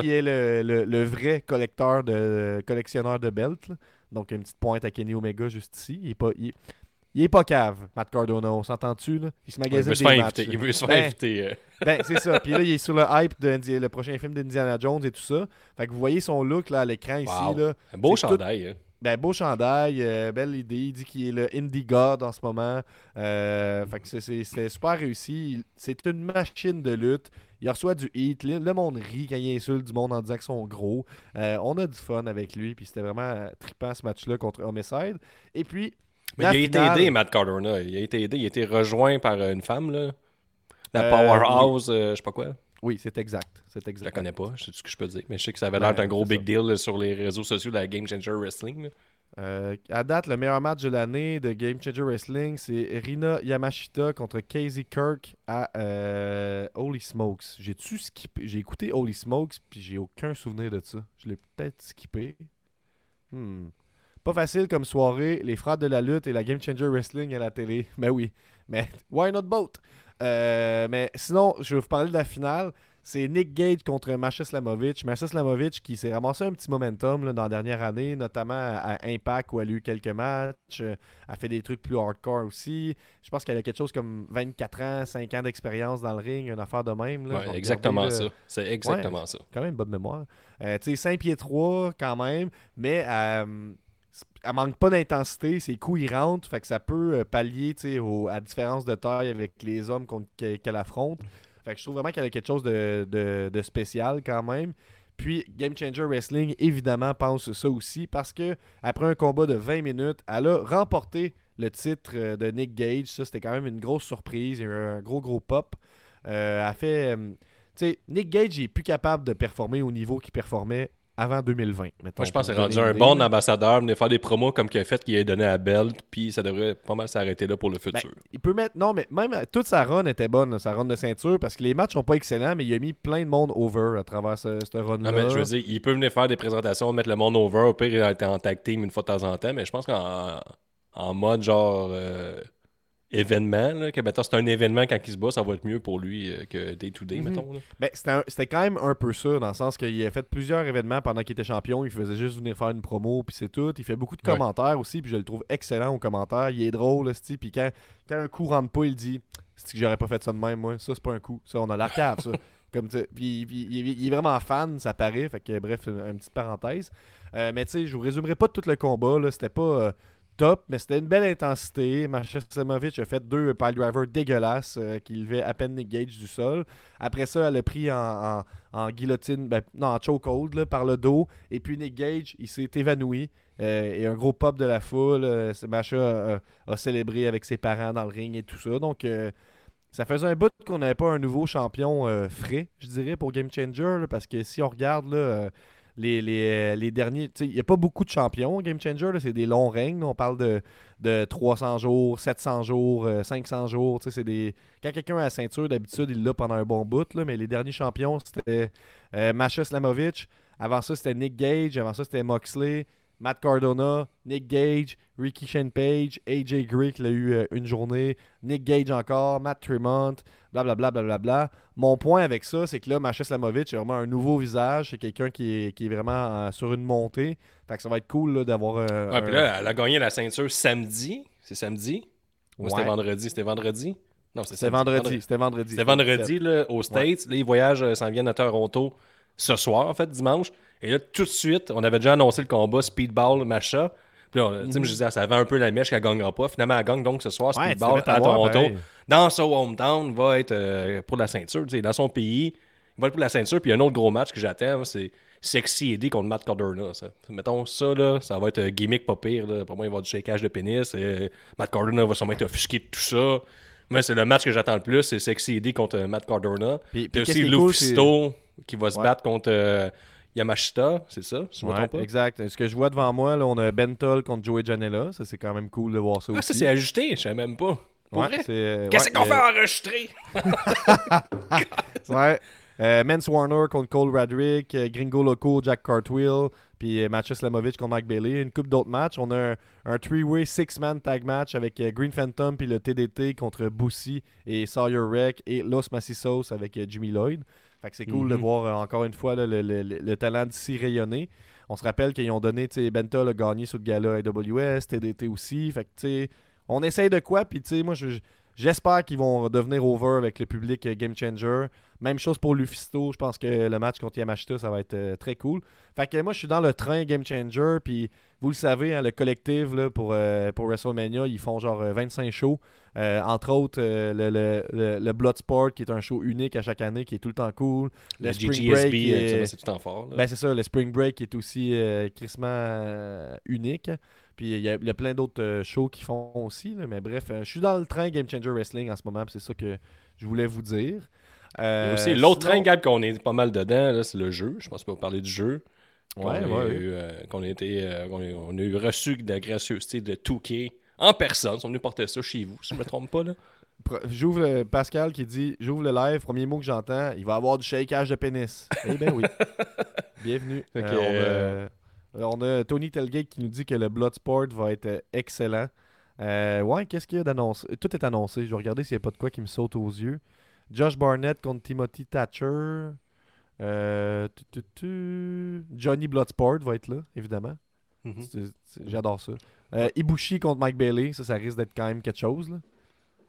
qu'il est le, le- le vrai collecteur de collectionneur de belts. là. Donc une petite pointe à Kenny Omega juste ici. Il est pas, il, il est pas cave, Matt Cardona. On s'entend-tu là? Il se Il magasine veut se des matchs. inviter. Il veut se Ben, faire inviter. euh. ben, c'est ça. Puis là, il est sur le hype de le prochain film d'Indiana Jones et tout ça. Fait que vous voyez son look là à l'écran ici là. Un beau tout- chandail. hein. Ben, beau chandail, euh, belle idée. Il dit qu'il est le Indie God en ce moment. Euh, fait que c'est- c'est c'est super réussi. Il- C'est une machine de lutte. Il reçoit du hit. Le, monde rit quand il insulte du monde en disant qu'ils sont gros. Euh, on a du fun avec lui. Puis c'était vraiment trippant ce match-là contre Homicide. Et puis. Mais la il a été aidé, Matt Cardona. Il a été aidé. Il a été rejoint par une femme. Là. La Euh, Powerhouse, euh, je sais pas quoi. Oui, c'est exact. C'est Je la exact. connais pas, je sais ce que je peux dire. Mais je sais que ça avait Ben, l'air d'un gros big deal là, sur les réseaux sociaux de la Game Changer Wrestling. Euh, à date, le meilleur match de l'année de Game Changer Wrestling, c'est Rina Yamashita contre Casey Kirk à euh, Holy Smokes. J'ai-tu skippé? J'ai écouté Holy Smokes, puis j'ai aucun souvenir de ça. Je l'ai peut-être skippé. Hmm. Pas facile comme soirée, les frères de la lutte et la Game Changer Wrestling à la télé. Mais oui, mais why not both? Euh, mais sinon, je vais vous parler de la finale. C'est Nick Gage contre Masha Slamovic. Masha Slamovic qui s'est ramassé un petit momentum là, dans la dernière année, notamment à Impact où elle a eu quelques matchs. Euh, Elle a fait des trucs plus hardcore aussi. Je pense qu'elle a quelque chose comme 24 ans, 5 ans d'expérience dans le ring, une affaire de même. Là. Ouais, exactement regarder, ça. C'est exactement ça. Quand même bonne mémoire. Euh, tu sais, 5 pieds 3 quand même, mais euh, elle manque pas d'intensité. Ses coups, ils rentrent. Fait que ça peut euh, pallier au- à différence de taille avec les hommes qu'elle affronte. Fait que je trouve vraiment qu'elle a quelque chose de, spécial quand même. Puis Game Changer Wrestling, évidemment, pense ça aussi parce que après un combat de 20 minutes, elle a remporté le titre euh, de Nick Gage. Ça, c'était quand même une grosse surprise. Il y a eu un gros, gros pop. Euh, elle fait. Nick Gage est plus capable de performer au niveau qu'il performait avant 2020. mettons, Moi, je pense que c'est rendu un bon ambassadeur, venir faire des promos comme qu'il a fait, qu'il a donné à Belt, puis ça devrait pas mal s'arrêter là pour le Ben, futur. il peut mettre. Non, mais même toute sa run était bonne, sa run de ceinture, parce que les matchs sont pas excellents, mais il a mis plein de monde over à travers ce, cette run-là. Mais je veux dire, il peut venir faire des présentations, mettre le monde over. Au pire, il a été en tag team une fois de temps en temps, mais je pense qu'en en mode genre euh, événement, là, que mettons, c'est un événement quand il se bat, ça va être mieux pour lui euh, que day to day, Mhm. mettons. Ben, c'était quand même un peu ça, dans le sens qu'il a fait plusieurs événements pendant qu'il était champion. Il faisait juste venir faire une promo, puis c'est tout. Il fait beaucoup de Ouais. commentaires aussi, puis je le trouve excellent aux commentaires. Il est drôle, sti, puis quand, quand un coup rentre pas, il dit C'est que j'aurais pas fait ça de même, moi. Ça, c'est pas un coup. Ça, on a la cave, ça. Comme puis, puis il, est- vraiment fan, ça paraît. Fait que, bref, une, une petite parenthèse. Euh, mais tu sais, je vous résumerai pas tout le combat. là. C'était pas euh, top, mais c'était une belle intensité. Masha Semovic a fait deux pile drivers dégueulasses euh, qui levaient à peine Nick Gage du sol. Après ça, elle a pris en, guillotine, ben, non, en chokehold par le dos. Et puis Nick Gage, il s'est évanoui. Euh, et un gros pop de la foule. Masha euh, a célébré avec ses parents dans le ring et tout ça. Donc, ça faisait un bout qu'on n'avait pas un nouveau champion frais, je dirais, pour Game Changer. parce que si on regarde là, euh, les derniers, il n'y a pas beaucoup de champions Game Changer. C'est des longs règnes. On parle de, de 300 jours, 700 jours, euh, 500 jours. tu sais, c'est des... Quand quelqu'un a la ceinture, d'habitude, il l'a pendant un bon bout. là, mais les derniers champions, c'était euh, Masha Slamovic. Avant ça, c'était Nick Gage. Avant ça, c'était Moxley. Matt Cardona, Nick Gage, Ricky Shane Page, AJ Gray qui l'a eu euh, une journée, Nick Gage encore, Matt Tremont, blablabla. Bla, bla, bla. Mon point avec ça, c'est que là, Masha Slamovic a vraiment un nouveau visage. C'est quelqu'un qui est, qui est vraiment euh, sur une montée. Fait que ça va être cool d'avoir euh, Ouais, un- puis là, elle a gagné la ceinture samedi. C'est samedi? Ou c'était Ouais. vendredi? C'était vendredi? Non, C'était samedi. vendredi. C'était vendredi. C'était vendredi là, aux States. Là, ils voyagent, euh, s'en viennent à Toronto ce soir, en fait, dimanche. Et là, tout de suite, on avait déjà annoncé le combat Speedball Macha. Puis là, je disais, ça avait un peu la mèche qu'elle gagnera pas. Finalement, elle gagne donc ce soir, Ouais, Speedball à t'avoir, Toronto. pareil. Dans son hometown, va être euh, pour la ceinture. Dans son pays, il va être pour la ceinture. Puis il y a un autre gros match que j'attends, c'est Sexy Eddie contre Matt Cardona. Ça. Mettons ça, là, ça va être un gimmick pas pire. Là. Pour moi, il va y avoir du shakeage de pénis. et Matt Cardona va sûrement être offusqué de tout ça. Mais c'est le match que j'attends le plus, c'est Sexy Eddie contre euh, Matt Cardona. Puis- Puis puis aussi est cool, Lufisto qui va se Ouais. battre contre euh, Yamashita, c'est ça? Si je me Ouais, pas? exact. Ce que je vois devant moi, là, on a Bentol contre Joey Janela. Ça, c'est quand même cool de voir ça Ah, aussi. ça, c'est ajusté, je savais même pas. Ouais, euh, Qu'est-ce ouais, qu'on euh, fait enregistrer? Ouais. Euh, Mance Warner contre Cole Radrick, euh, Gringo Loco, Jack Cartwheel, puis euh, Matcha Slamovic contre Mike Bailey. Une coupe d'autres matchs. On a un, un three-way six-man tag match avec Green Phantom puis le TDT contre Boussy et Sawyer Wreck et Los Macisos avec Jimmy Lloyd. Fait que c'est cool de Mhm. voir euh, encore une fois là, le, le- le- le talent d'ici rayonner. On se rappelle qu'ils ont donné, tu sais, Benta a gagné sur le gala AWS, TDT aussi. Fait que, tu sais, on essaye de quoi, puis tu sais, moi, je- j'espère qu'ils vont devenir over avec le public euh, Game Changer. Même chose pour Lufisto. Je pense que le match contre Yamashita, ça va être euh, très cool. Fait que moi, je suis dans le train Game Changer. Puis vous le savez, hein, le collectif là, pour, euh, pour WrestleMania, ils font genre euh, 25 shows. Euh, entre autres, euh, le, le, le, le Bloodsport, qui est un show unique à chaque année, qui est tout le temps cool. Le, Le Spring Break, GGSB, euh, est- c'est tout en fort. là. ben, c'est ça, le Spring Break qui est aussi euh, crissement unique. Puis il y, a- plein d'autres shows qui font aussi. là, mais bref, je suis dans le train Game Changer Wrestling en ce moment. C'est ça que je voulais vous dire. Aussi l'autre sinon- train, qu'on est pas mal dedans, c'est le jeu. Je pense pas vous parler du jeu. qu'on Ouais, a, ouais, eu, euh, a euh, qu'on a, on a eu reçu de la gracieuseté de Touquet en personne. Ils sont venus porter ça chez vous, si je ne me trompe pas. Là. J'ouvre le- Pascal qui dit J'ouvre le live, premier mot que j'entends, il va avoir du shakeage de pénis. Eh bien oui. Bienvenue. Que, Euh, on, a, on a Tony Telgate qui nous dit que le Bloodsport va être euh, excellent. Euh, ouais, qu'est-ce qu'il y a d'annoncé Tout est annoncé. Je vais regarder s'il n'y a pas de quoi qui me saute aux yeux. Josh Barnett contre Timothy Thatcher. Euh, tu, tu, tu. Johnny Bloodsport va être là, évidemment. Mhm. C'est- J'adore ça. Euh, Ibushi contre Mike Bailey, ça, ça risque d'être quand même quelque chose. Là.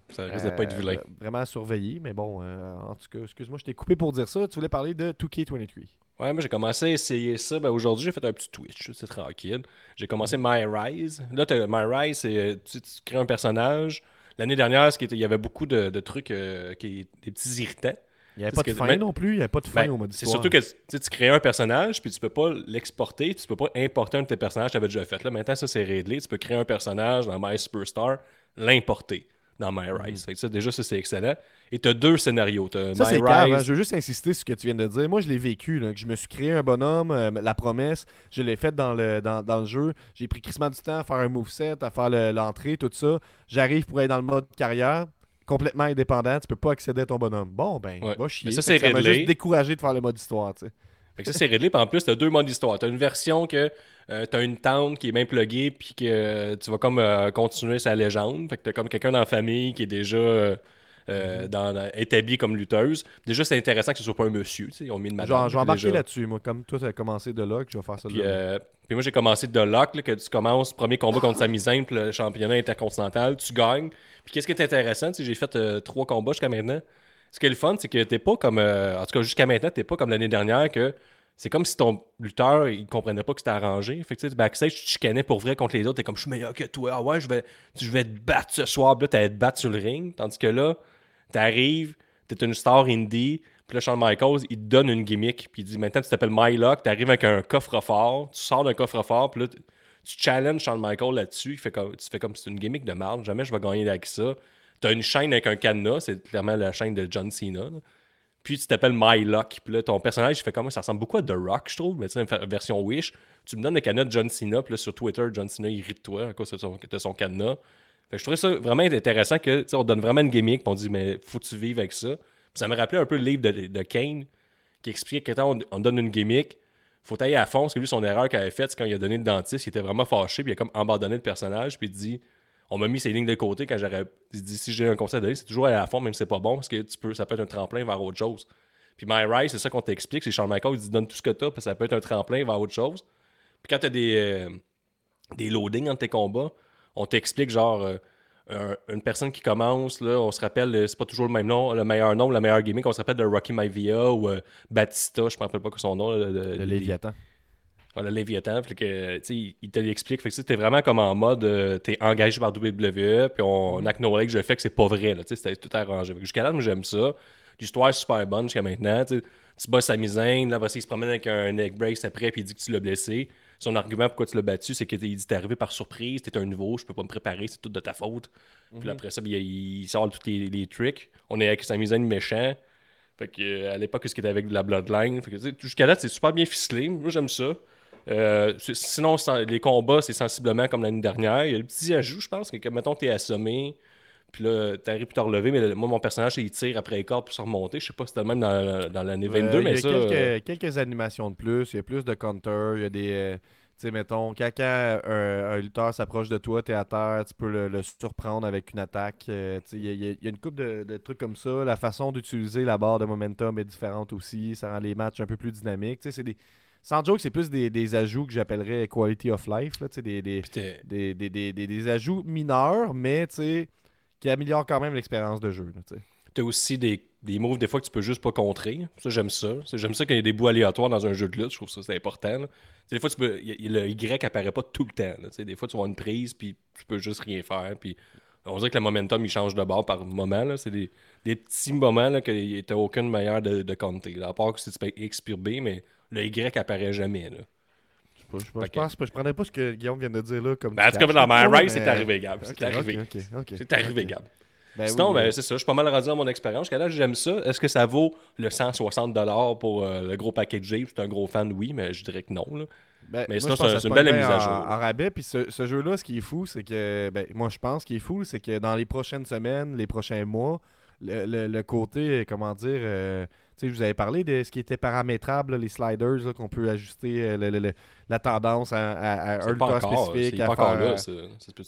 Ça risque de pas être Euh, vilain. Vraiment à surveiller, mais bon, euh, en tout cas, excuse-moi, je t'ai coupé pour dire ça. Tu voulais parler de 2K23. Ouais, moi j'ai commencé à essayer ça. Ben, aujourd'hui, j'ai fait un petit Twitch, c'est tranquille. J'ai commencé My Rise. Là, t'as- My Rise, c'est euh, tu, tu crées un personnage. L'année dernière, il y avait beaucoup de, de trucs, euh, qui, des petits irritants. Il n'y avait Parce pas de fin non plus, il n'y avait pas de fin Ben, au mode c'est surtout que tu, crées un personnage, puis tu peux pas l'exporter, tu peux pas importer un de tes personnages que tu avais déjà fait. Là, maintenant, ça, c'est réglé. Tu peux créer un personnage dans My Superstar, l'importer dans My Rise. Que ça, déjà, ça, c'est excellent. Et tu as deux scénarios. Mhm. Ça, My c'est grave. hein. Rise. Je veux juste insister sur ce que tu viens de dire. Moi, je l'ai vécu. là, que je me suis créé un bonhomme, euh, la promesse, je l'ai fait dans le, dans, dans le jeu. J'ai pris crissement du temps à faire un moveset, à faire le- l'entrée, tout ça. J'arrive pour aller dans le mode carrière, complètement indépendant. Tu peux pas accéder à ton bonhomme. Bon, ben, Ouais. va chier. Mais ça, c'est juste découragé de faire le mode histoire. tu sais. Fait que ça, c'est réglé. Puis en plus, tu as deux modes d'histoire. Tu as une version que tu as une tante qui est bien pluggée, puis que euh, tu vas comme euh, continuer sa légende. Fait que tu as comme quelqu'un dans la famille qui est déjà euh, dans, dans- établi comme lutteuse. Déjà, c'est intéressant que ce soit pas un monsieur. Ils ont mis une Je madame. vais- je vais embarquer là-dessus. Moi, comme toi, tu as commencé de là, que je vais faire ça de Puis, là. euh, puis moi, j'ai commencé de Lock, là, que tu commences, premier combat contre Sami Zayn, le championnat intercontinental, tu gagnes. Puis qu'est-ce qui est intéressant, j'ai fait euh, trois combats jusqu'à maintenant. Ce qui est le fun, c'est que t'es pas comme, en tout cas jusqu'à maintenant, t'es pas comme l'année dernière que c'est comme si ton lutteur, il comprenait pas que c'était arrangé. Fait que tu sais, backstage, tu te chicanais pour vrai contre les autres, t'es comme, je suis meilleur que toi, ah ouais, je vais, je vais te battre ce soir, Puis là, t'allais te battre sur le ring. Tandis que là, t'arrives, t'es une star indie, puis là, Shawn Michaels, il te donne une gimmick, puis il dit maintenant, tu t'appelles Mylock, t'arrives avec un coffre-fort, tu sors d'un coffre-fort, puis là, tu challenges Shawn Michaels là-dessus, tu fais comme c'est une gimmick de merde, jamais je vais gagner avec ça. T'as une chaîne avec un cadenas, c'est clairement la chaîne de John Cena. Puis tu t'appelles Mylock, puis là, ton personnage, il fait comme ça ressemble beaucoup à The Rock, je trouve, mais tu sais, version Wish. Tu me donnes le cadenas de John Cena, puis là, sur Twitter, John Cena, il rit de toi à cause de son, de son cadenas. Fait que je trouvais ça vraiment intéressant que, on donne vraiment une gimmick, puis on dit, mais faut que tu vives avec ça. Puis ça me rappelait un peu le livre de, Kane, qui expliquait que quand on, on donne une gimmick, faut aller à fond, parce que lui, son erreur qu'il avait faite, c'est quand il a donné le dentiste, il était vraiment fâché, puis il a comme abandonné le personnage, puis il dit, on m'a mis ses lignes de côté quand j'aurais. Il dit, si j'ai un conseil à donner, c'est toujours aller à fond, même si c'est pas bon, parce que tu peux, ça peut être un tremplin vers autre chose. Puis My Rise, c'est ça qu'on t'explique, c'est Charles Michael, il dit, donne tout ce que t'as, puis ça peut être un tremplin vers autre chose. Puis quand t'as des, euh, des loadings entre tes combats, on t'explique genre. euh, un- une personne qui commence, là, on se rappelle, euh, c'est pas toujours le même nom, le meilleur nom, le meilleur gimmick, on se rappelle de Rocky Maivia ou euh, Batista, je me rappelle pas son nom. là, Le Léviathan. Ouais, le Léviathan, fait que, il- te l'explique. Fait que t'es vraiment comme en mode, euh, t'es engagé par WWE, puis on acknowledge le fait que c'est pas vrai, là, tu sais, c'était tout arrangé. Jusqu'à là, j'aime ça. L'histoire est super bonne jusqu'à maintenant, tu bats sa misaine, là, il se promène avec un neck brace après, puis il dit que tu l'as blessé. Son argument pourquoi tu l'as battu, c'est qu'il dit t'es arrivé par surprise, t'es un nouveau, je peux pas me préparer, c'est tout de ta faute. Puis là, après ça, ben, il, il sort tous les, les tricks. On est avec sa misaine méchant. Fait que, euh, à l'époque, ce qui était avec de la bloodline? Jusqu'à là, c'est super bien ficelé. Moi, j'aime ça. Euh, sinon, les combats, c'est sensiblement comme l'année dernière. Il y a le petit ajout, je pense, que, que mettons, t'es assommé. Puis là, t'arrives pour te relever, mais moi, mon personnage, il tire après les cordes pour se remonter. Je sais pas si c'était le même dans, dans l'année 22, Euh, mais il y a ça. quelques, euh, quelques animations de plus, il y a plus de counter, il y a des. euh, tu sais, mettons, quand, quand un, un lutteur s'approche de toi, tu es à terre, tu peux le, le surprendre avec une attaque. euh, il y, a- y une couple de, de trucs comme ça. La façon d'utiliser la barre de momentum est différente aussi. Ça rend les matchs un peu plus dynamiques. Tu sais, c'est des. Sans joke, c'est plus des, des ajouts que j'appellerais quality of life. Là, des, des, puis t'es- des, des, des, des- des ajouts mineurs, mais tu sais, qui améliorent quand même l'expérience de jeu. tu. T'as aussi des, des moves, des fois, que tu peux juste pas contrer. Ça, j'aime ça. C'est- J'aime ça quand il y a des bouts aléatoires dans un jeu de lutte. Je trouve ça, c'est important. Des fois, tu peux, y- le Y apparaît pas tout le temps. Des fois, tu vois une prise, puis tu peux juste rien faire. Puis on dirait que le momentum, il change de bord par moment. C'est des, des petits moments là, que t'as aucune manière de, compter. À part que si tu fais X puis B, mais le Y apparaît jamais. Je, sais pas, je, sais pas, Ok. je pense pas, je prenais pas ce que Guillaume vient de dire là comme Ben, en tout cas, My mais- Rise, c'est arrivé, Gab. C'est arrivé. C'est arrivé. Gab. Ben Sinon, oui, ben, c'est ça. Je suis pas mal rendu dans mon expérience. Jusqu'à là, j'aime ça? Est-ce que ça vaut le 160$ pour euh, le gros packaging? Je suis un gros fan, oui, mais je dirais que non. là. Ben, Mais sinon, c'est une belle mise à en- jour. En rabais, puis ce, ce jeu-là, ce qui est fou, c'est que, ben, moi, je pense qu'il est fou, c'est que dans les prochaines semaines, les prochains mois, le, le- le côté, comment dire, euh, je vous avais parlé de ce qui était paramétrable, là, les sliders, qu'on peut ajuster euh, le- le- le- la tendance à, à- à un pas cas encore, spécifique. c'est à pas encore là.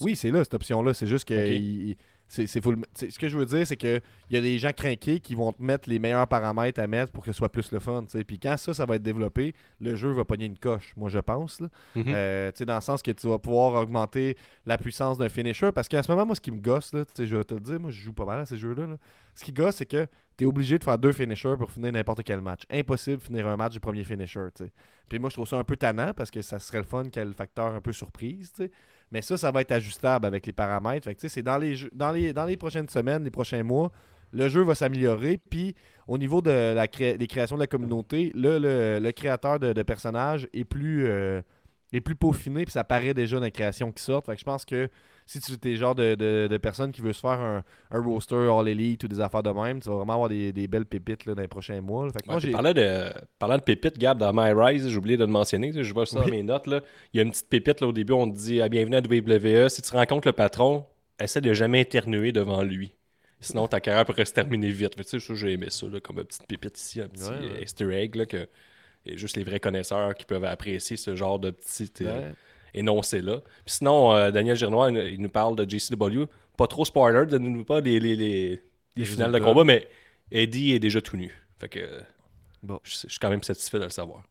oui, c'est là, cette option-là. C'est juste que. Ok. il- il- c'est, c'est full- c'est- ce que je veux dire, c'est qu'il y a des gens craqués qui vont te mettre les meilleurs paramètres à mettre pour que ce soit plus le fun. tu sais. Puis quand ça, ça va être développé, le jeu va pogner une coche, moi je pense. là. Mhm. Euh, dans le sens que tu vas pouvoir augmenter la puissance d'un finisher. Parce qu'à ce moment, moi, ce qui me gosse, là, je vais te le dire, moi je joue pas mal à ces jeux-là. là. Ce qui gosse, c'est que tu es obligé de faire deux finishers pour finir n'importe quel match. Impossible de finir un match du premier finisher. Puis moi, je trouve ça un peu tannant parce que ça serait le fun qu'il y ait le facteur un peu surprise. Mais ça, ça va être ajustable avec les paramètres. Fait c'est dans les, prochaines semaines, les prochains mois, le jeu va s'améliorer. Puis au niveau de la cré- des créations de la communauté, là, le, créateur de, personnages est plus, euh, plus peaufiné. Puis ça paraît déjà dans les créations qui sortent. Fait que je pense que si tu es le genre de, de, de personne qui veut se faire un, un roster All Elite ou des affaires de même, tu vas vraiment avoir des, des belles pépites là, dans les prochains mois. Fait que Ouais, moi, puis j'ai. parlant, de, parlant de pépites, Gab, dans My Rise, j'ai oublié de le mentionner, je vois ça dans mes notes. Là. Il y a une petite pépite là, au début, on te dit ah, Bienvenue à WWE. Si tu rencontres le patron, essaie de jamais éternuer devant lui. Sinon, ta carrière pourrait se terminer vite. Tu sais, j'ai aimé ça, là, comme une petite pépite ici, un petit Ouais, ouais. easter egg, là, que et juste les vrais connaisseurs qui peuvent apprécier ce genre de petit euh, Énoncé-là. Puis sinon, euh, Daniel Girnois, il, nous parle de JCW. Pas trop spoiler, donne-nous pas les, les, les, les Les finales de combat, mais Eddie est déjà tout nu. Fait que Bon. je, je suis quand même satisfait de le savoir.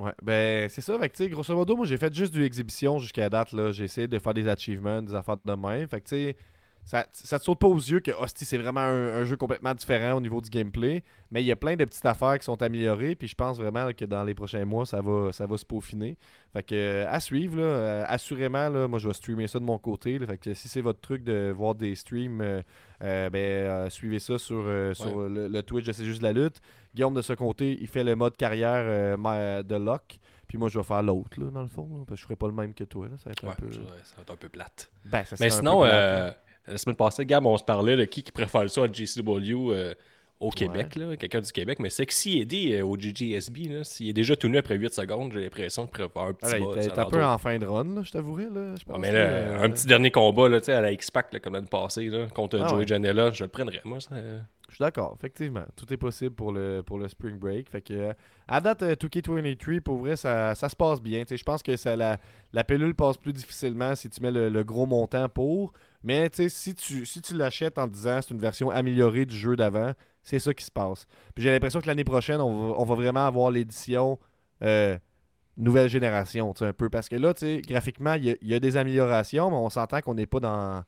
Ouais, ben c'est ça. Fait que, grosso modo, moi, j'ai fait juste du exhibition jusqu'à date. là. J'ai essayé de faire des achievements, des affaires de même. Fait que, tu sais, ça, ça te saute pas aux yeux que hostie, c'est vraiment un, un jeu complètement différent au niveau du gameplay. Mais il y a plein de petites affaires qui sont améliorées. Puis je pense vraiment que dans les prochains mois, ça va, ça va se peaufiner. Fait que, euh, à suivre, là, euh, assurément, là, moi, je vais streamer ça de mon côté. là. fait que si c'est votre truc de voir des streams, euh, euh, ben, euh, suivez ça sur, sur le, le Twitch de C'est juste la lutte. Guillaume, de ce côté, il fait le mode carrière de Locke. Puis moi, je vais faire l'autre, dans le fond. parce que je ferai pas le même que toi. Là. Ça va être un peu... ça, va être un peu plate. Ben, ça Mais un sinon, peu plate, là. La semaine passée, Gab, on se parlait de qui qui préfère ça à JCW euh, au Québec, quelqu'un du Québec. Mais Sexy Eddie euh, au GGSB, là, s'il est déjà tout nu après 8 secondes, j'ai l'impression qu'il préfère un petit Ah, là, bas, t'es- un peu en fin de run, là, je. Là, je Ah, mais là, euh, un petit dernier combat là, à la X-Pac comme l'année passée là, contre Ah Joey ouais. Janela, je le prendrais, moi. ça. Je suis d'accord, effectivement. Tout est possible pour le, pour le Spring Break. Fait que, euh, à date, euh, 2K23, pour vrai, ça, ça se passe bien. Je pense que ça, la, la pilule passe plus difficilement si tu mets le, le gros montant pour. Mais si tu, si tu l'achètes en disant c'est une version améliorée du jeu d'avant, c'est ça qui se passe. Puis j'ai l'impression que l'année prochaine, on va, vraiment avoir l'édition euh, nouvelle génération, un peu. Parce que là, graphiquement, il y, y a des améliorations, mais on s'entend qu'on n'est pas dans.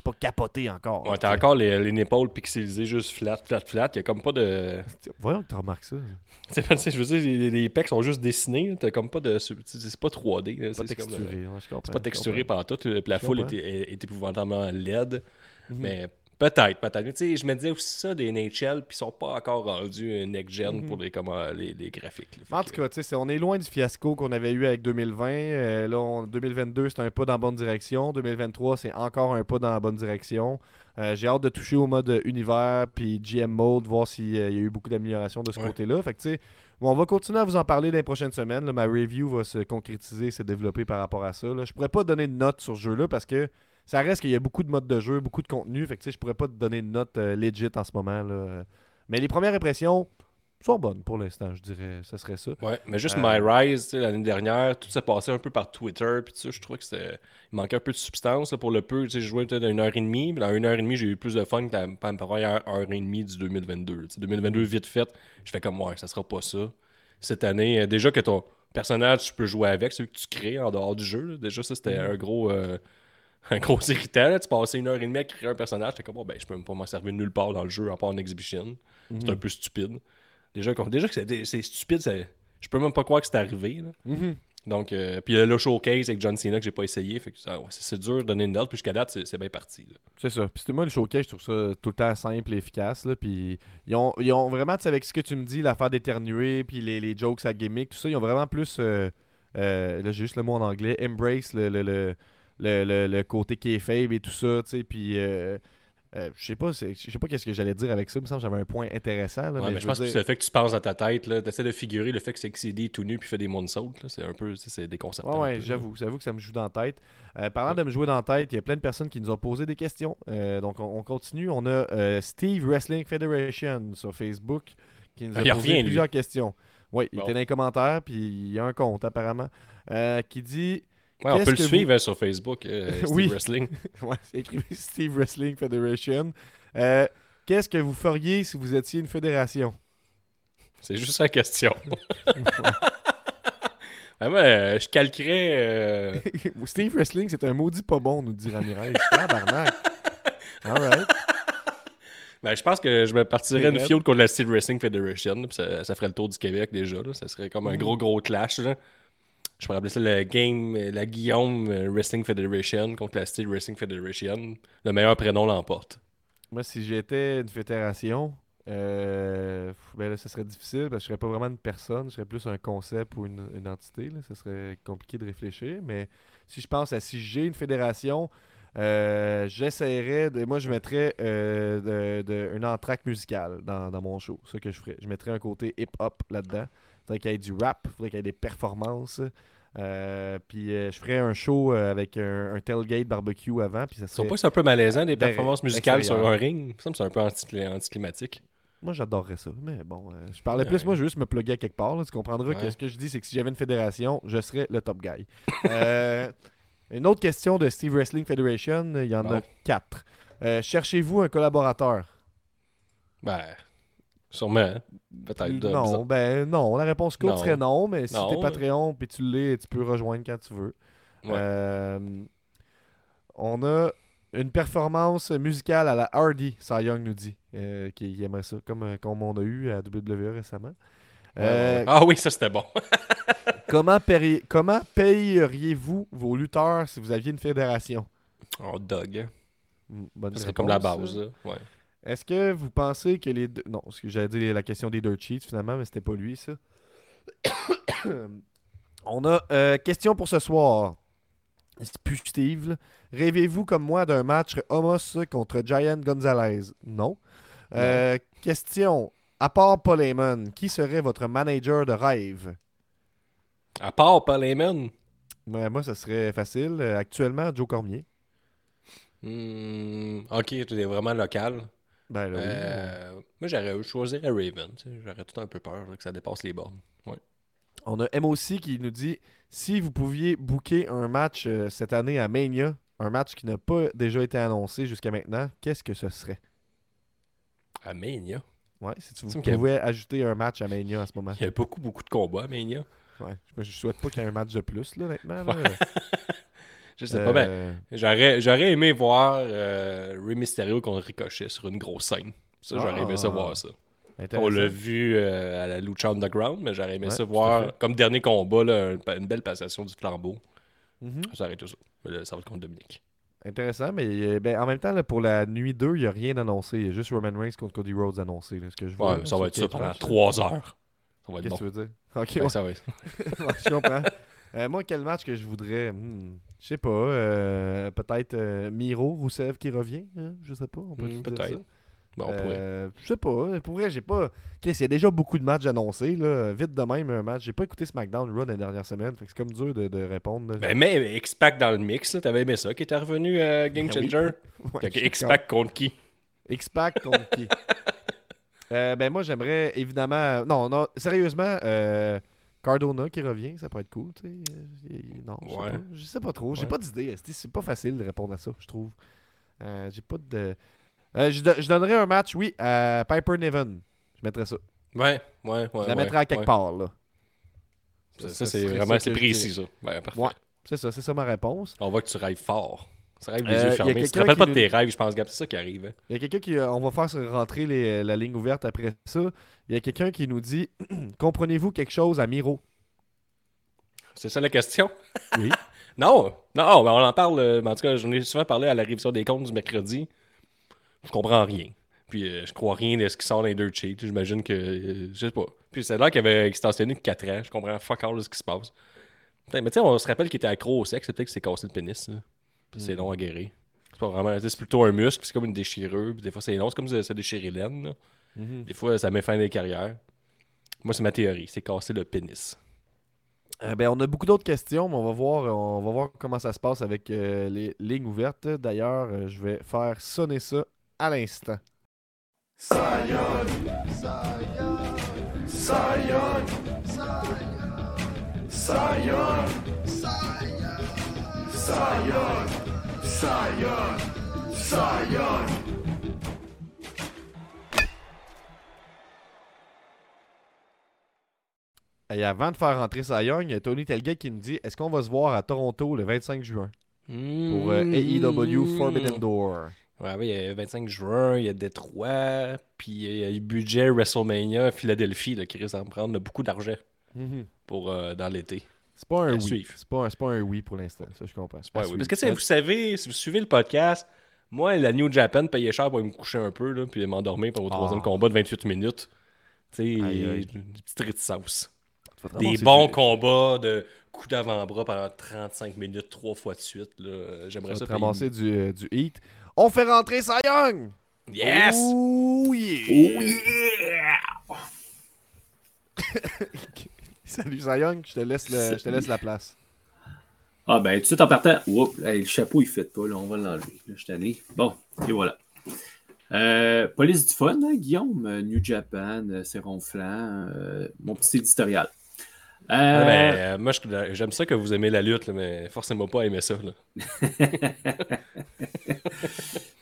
C'est pas capoté encore. Ouais, t'as encore les, les épaules pixelisées, juste flat, flat, flat. Il y a comme pas de. Voyons que tu remarques ça. Je veux dire, les, les pecs sont juste dessinés. T'as comme pas de. C'est pas 3D. là, Pas c'est- euh, texturé. ouais, comprends, C'est pas texturé par tout. Puis la foule comprends. est, est, est épouvantablement laide. Mhm. Mais peut-être, peut-être. Mais tu sais, je me disais aussi ça des NHL, puis ils sont pas encore rendus euh, next-gen Mhm. pour les, comment, les, les graphiques. là. En que- tout cas, tu sais, c'est- on est loin du fiasco qu'on avait eu avec 2020. Euh, là, on- 2022, c'est un pas dans la bonne direction. 2023, c'est encore un pas dans la bonne direction. Euh, J'ai hâte de toucher au mode univers puis GM mode, voir s'il y a eu beaucoup d'améliorations de ce Ouais. côté-là. Fait que, tu sais, bon, on va continuer à vous en parler dans les prochaines semaines. là. ma review va se concrétiser, se développer par rapport à ça. Là. Je pourrais pas donner de note sur ce jeu-là parce que ça reste qu'il y a beaucoup de modes de jeu, beaucoup de contenu. Fait que, je pourrais pas te donner une note euh, legit en ce moment. Là. Mais les premières impressions sont bonnes pour l'instant, je dirais. Ce serait ça. Ouais, mais juste Euh, My Rise, l'année dernière, tout s'est passé un peu par Twitter, puis je trouvais que c'était... Il manquait un peu de substance là, pour le peu. Je jouais peut-être une heure et demie, dans une heure et demie, j'ai eu plus de fun que la première heure et demie du 2022. Tu sais, 2022, vite fait, je fais comme, ouais, ça sera pas ça. Cette année, euh, déjà que ton personnage, tu peux jouer avec, celui que tu crées en dehors du jeu, là, déjà, ça, c'était un gros... euh, un gros irritant, là. tu passais une heure et demie à créer un personnage, t'es comme, bon, ben, je peux même pas m'en servir nulle part dans le jeu, à part en exhibition. C'est un peu stupide. Déjà, déjà que c'est stupide, je peux même pas croire que c'est arrivé. là. Mhm. Donc, euh, puis le showcase avec John Cena que j'ai pas essayé. Fait que ça, ouais, c'est dur de donner une note. Puis jusqu'à date, c'est bien parti. C'est ça. Puis moi le showcase, je trouve ça tout le temps simple et efficace. Là. Puis ils ont, ils ont vraiment, tu sais, avec ce que tu me dis, l'affaire d'éternuer, puis les, les jokes à gimmick, tout ça, ils ont vraiment plus. euh, euh, là, j'ai juste le mot en anglais. Embrace le, le, le, le, le- le côté kayfabe et tout ça, tu sais. Puis. euh, Euh, je sais pas, je sais pas qu'est-ce que j'allais dire avec ça. Il me semble que j'avais un point intéressant. là, Ouais, mais mais je pense que c'est le fait que tu penses dans ta tête, là, t'essaies de figurer le fait que c'est XCD tout nu puis fait des moonsaults, c'est un peu, c'est c'est déconcertant. Ouais, j'avoue, j'avoue que ça me joue dans la tête. Euh, parlant de me jouer dans la tête, il y a plein de personnes qui nous ont posé des questions. Euh, donc, on, on continue. On a Steve Wrestling Federation sur Facebook qui nous a Ah, il posé revient, lui. plusieurs questions. Oui, il était dans les commentaires, puis il y a un compte apparemment, qui dit Ouais, on peut le vous- suivre hein, sur Facebook, euh, Steve Oui. Wrestling. Ouais, c'est écrit Steve Wrestling Federation. Euh, Qu'est-ce que vous feriez si vous étiez une fédération? C'est juste la question. Moi, euh, je calquerais. Steve Wrestling, c'est un maudit pas bon, nous dit Ramirez. Tabarnak. Alright. ben, je pense que je me partirais une feud contre la Steel Wrestling Federation. ça, ça ferait le tour du Québec déjà. là. Ça serait comme un Mm. gros, gros clash. là. Je pourrais appeler ça le game, la Guillaume euh, Wrestling Federation contre la Steel Wrestling Federation. Le meilleur prénom l'emporte. Moi, si j'étais une fédération, euh, ben là, serait difficile parce que je serais pas vraiment une personne, je serais plus un concept ou une, entité. Là. Serait compliqué de réfléchir. Mais si je pense à si j'ai une fédération, euh, j'essaierais de. Moi, je mettrais euh, de, de- une entraque musicale dans, mon show. Ça que je ferais. Je mettrais un côté hip-hop là-dedans. Il faudrait qu'il y ait du rap, il faudrait qu'il y ait des performances. Euh, puis euh, je ferais un show euh, avec un, un tailgate barbecue avant. Puis ça serait... pas c'est un peu malaisant des Ben, performances musicales sur un ring? Ça me semble c'est un peu anti- anticlimatique. Moi, j'adorerais ça. Mais bon, euh, je parlais plus, Ouais. moi, je veux juste me plugger à quelque part. là. Tu comprendras que ce que je dis, c'est que si j'avais une fédération, je serais le top guy. Une autre question de Steve Wrestling Federation, il y en a quatre. Cherchez-vous un collaborateur? Ben, sûrement. hein. Peut-être. Non, bizarre. ben non. La réponse courte Non. serait non, mais si t'es Patreon puis tu l'es, tu peux rejoindre quand tu veux. Ouais. Euh, on a une performance musicale à la Hardy, Cy Young nous dit, euh, qui, qui aimerait ça, comme, euh, comme on a eu à WWE récemment. Euh, Ah oui, ça c'était bon. Comment, paieri- comment payeriez-vous vos lutteurs si vous aviez une fédération? Oh, Dog. Hmm, Bonne Ça serait comme la base. là. Ouais. Est-ce que vous pensez que les deux... Non, j'allais dire la question des dirt sheets finalement, mais c'était pas lui ça. On a euh, question pour ce soir. C'est plus Steve. Rêvez-vous comme moi d'un match Homos contre Giant Gonzalez? Non. Euh, question. À part Paul Heyman, qui serait votre manager de rêve? À part Paul Heyman? Ouais, moi, ça serait facile. Euh, actuellement, Joe Cormier. Hmm, ok, tu es vraiment local. Ben là, oui. Euh, moi, j'aurais je choisirais Raven. J'aurais tout un peu peur là, que ça dépasse les bornes. Ouais. On a MOC qui nous dit si vous pouviez booker un match euh, cette année à Mania, un match qui n'a pas déjà été annoncé jusqu'à maintenant, qu'est-ce que ce serait? À Mania? Ouais, si tu vous a- pouvais ajouter un match à Mania en ce moment. Il y a beaucoup, beaucoup de combats à Mania. Ouais. Je, je souhaite pas qu'il y ait un match de plus, là, honnêtement. là. Je sais pas, ben, Euh, j'aurais, j'aurais aimé voir euh, Rey Mysterio contre Ricochet sur une grosse scène. Ça, j'aurais aimé ça Ah. voir ça. On l'a vu euh, à la Lucha Underground, mais j'aurais aimé Ouais, ça voir comme dernier combat, là, un- une belle passation du flambeau. Mhm. Ça aurait été ça. Mais là, ça va être contre Dominique. Intéressant, mais ben, en même temps, là, pour la nuit 2, il n'y a rien annoncé. Il y a juste Roman Reigns contre Cody Rhodes annoncé. là, ce que je vois, Ouais, ça va être ça pendant Match, là. trois heures. Ça va être Qu'est-ce bon. que tu veux dire? Ok, Ouais, ouais. ça va être- je comprends. Euh, moi, quel match que je voudrais? Hmm, Je sais pas. euh, peut-être euh, Miro, Rousseff qui revient. hein, Je sais pas. On peut Hmm, peut-être. Bon, on pourrait. Je sais pas. Pour vrai, j'ai pas. Chris, il y a déjà beaucoup de matchs annoncés. Là. Vite de même, un match. J'ai pas écouté SmackDown Raw la dernière semaine. Fait que c'est comme dur de, de répondre. là. Ben, mais X-Pac dans le mix, là, t'avais aimé ça, qui était revenu Game Ben oui. Changer? Ouais, Fait je que suis X-Pac contre qui? X-Pac contre qui? Euh, Ben, moi, j'aimerais évidemment. Non, non, sérieusement, euh, Cardona qui revient, ça peut être cool. tu sais. Euh, Non, je sais Ouais. pas. Je sais pas trop. J'ai Ouais. pas d'idée. C'est pas facile de répondre à ça, je trouve. Euh, J'ai pas de. Euh, je, do- je donnerais un match, oui, à Piper Niven. Je mettrais ça. Ouais, ouais, ouais. je la ouais, mettrais à quelque ouais. part, là. Ça, Ça ça, c'est vraiment je précis, ça. Ben, parfait. Ouais. C'est ça, c'est ça ma réponse. On voit que tu rêves fort. Tu rêves les Euh, yeux fermés. Tu te rappelles pas de tes rêves, je pense, Gab. C'est ça qui arrive. hein. Il y a quelqu'un qui. euh, On va faire rentrer les- la ligne ouverte après ça. Il y a quelqu'un qui nous dit Comprenez-vous quelque chose à Miro C'est ça la question? Oui. non, non, mais on en parle. euh, en tout cas, j'en ai souvent parlé à la révision des comptes du mercredi. Je comprends rien. Puis euh, je crois rien de ce qui sort dans les deux cheats. J'imagine que. euh, je sais pas. Puis c'est là qu'il avait extensionné que 4 ans. Je comprends fuck all de ce qui se passe. Putain, Mais tu sais, on se rappelle qu'il était accro au sexe. C'est peut-être qu'il s'est cassé le pénis. là. Puis c'est Mhm. long à guérir. pas vraiment. C'est plutôt un muscle, c'est comme une déchirure. Puis des fois, c'est long, c'est comme ça, ça déchire Mhm. Des fois, ça met fin à des carrières. Moi, c'est ma théorie, c'est casser le pénis. Euh, ben, on a beaucoup d'autres questions, mais on va voir, on va voir comment ça se passe avec euh, les lignes ouvertes. D'ailleurs, euh, je vais faire sonner ça à l'instant. Et avant de faire rentrer Cy Young, il y a Tony Telgate qui nous dit Est-ce qu'on va se voir à Toronto le 25 juin? Pour euh, AEW Forbidden Door Ouais, oui, il y a 25 juin, il y a Détroit, puis il y a le budget WrestleMania Philadelphie là, qui risque d'en prendre beaucoup d'argent Mhm. pour euh, dans l'été. C'est pas un À oui. C'est pas, pas un oui pour l'instant, ça je comprends. Pas oui. Parce que vous savez, si vous suivez le podcast, moi, la New Japan payait cher pour me coucher un peu, là, puis m'endormir pour troisième Ah. combat de 28 minutes. Tu sais, une petite réticence. Des bons combats de coups d'avant-bras pendant 35 minutes, trois fois de suite. J'aimerais ça ramasser du, euh, du heat. On fait rentrer Cy Young Yes! Oh yeah! Salut Cy Young, je te laisse, le- je te laisse la place. Ah ben tout de suite en partant, Oups, hey, le chapeau il fait pas, là, on va l'enlever. Je suis tanné. Bon, et voilà. Euh, police du fun, hein, Guillaume, euh, New Japan, c'est ronflant, euh, mon petit éditorial. Euh, Ah, ben, euh, moi, je- j'aime ça que vous aimez la lutte, là, mais forcément pas à aimer ça. là.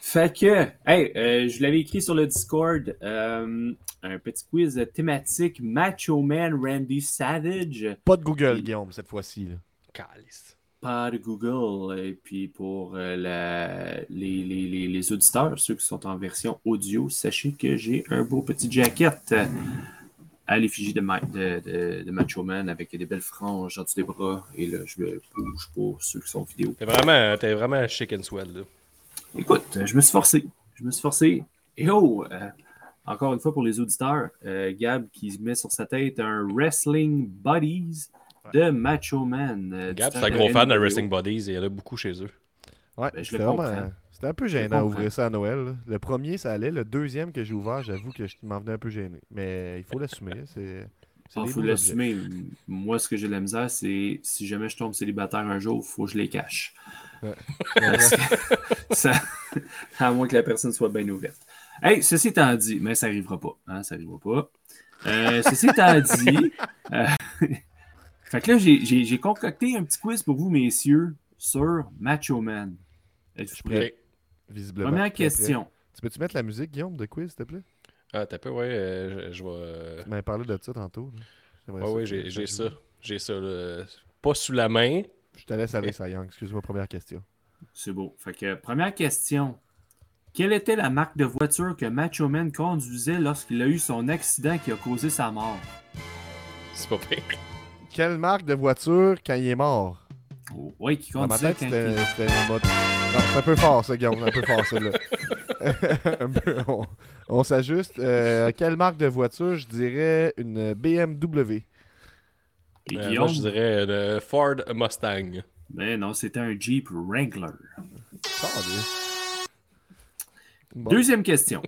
Fait que, hey, euh, je l'avais écrit sur le Discord, euh, un petit quiz thématique Macho Man Randy Savage. Pas de Google, Guillaume, cette fois-ci. Calice. pas de Google. Et puis pour euh, la- les, les- les- les auditeurs, ceux qui sont en version audio, sachez que j'ai un beau petit jacket euh, à l'effigie de, de, de- de Macho Man avec des belles franges en dessous des bras. Et là, je me bouge pour ceux qui sont vidéo. T'es vraiment, t'es vraiment chic and swell. Là. Écoute, je me suis forcé. Je me suis forcé. Et oh, euh, encore une fois pour les auditeurs, euh, Gab qui met sur sa tête un Wrestling Buddies de Macho Man. euh, Gab, c'est un gros fan de. Wrestling Bodies et il y en a beaucoup chez eux. Ouais, Ben, je le vraiment- comprends. C'était un peu gênant d'ouvrir ça à Noël. là. Le premier, ça allait. Le deuxième que j'ai ouvert, j'avoue que je m'en venais un peu gêné. Mais il faut l'assumer. C'est. c'est Il des faut beaux l'assumer. Moi, ce que j'ai de la misère, c'est si jamais je tombe célibataire un jour, il faut que je les cache. Ça- à moins que la personne soit bien ouverte. Hey, ceci étant dit, mais ça n'arrivera pas. Hein, ça n'arrivera pas. Euh, ceci étant dit, euh, fait que là, j'ai- j'ai j'ai concocté un petit quiz pour vous, messieurs, sur Macho Man. Êtes-vous prêts? Ok. Visiblement. Première près. question. Tu peux-tu mettre la musique, Guillaume, de quiz, s'il te plaît? Ah, t'as peu, ouais, euh, je, je vais. Tu m'avais parlé de ça tantôt. ça ouais, que- j'ai ça. J'ai ça. là. Pas sous la main. Je te laisse aller, Young. Excuse-moi, première question. C'est beau. Fait que, première question. Quelle était la marque de voiture que Macho Man conduisait lorsqu'il a eu son accident qui a causé sa mort? C'est pas pire. Quelle marque de voiture quand il est mort? Oui, qui Dans ma conduisait tête, quand c'était il- c'était une moto. Non, c'est un peu fort, ça, Guillaume. Un peu fort. Un peu, on on s'ajuste. Euh, quelle marque de voiture Je dirais une BMW. Et Euh, moi, je dirais le Ford Mustang. Ben non, c'était un Jeep Wrangler. Bon. Deuxième question.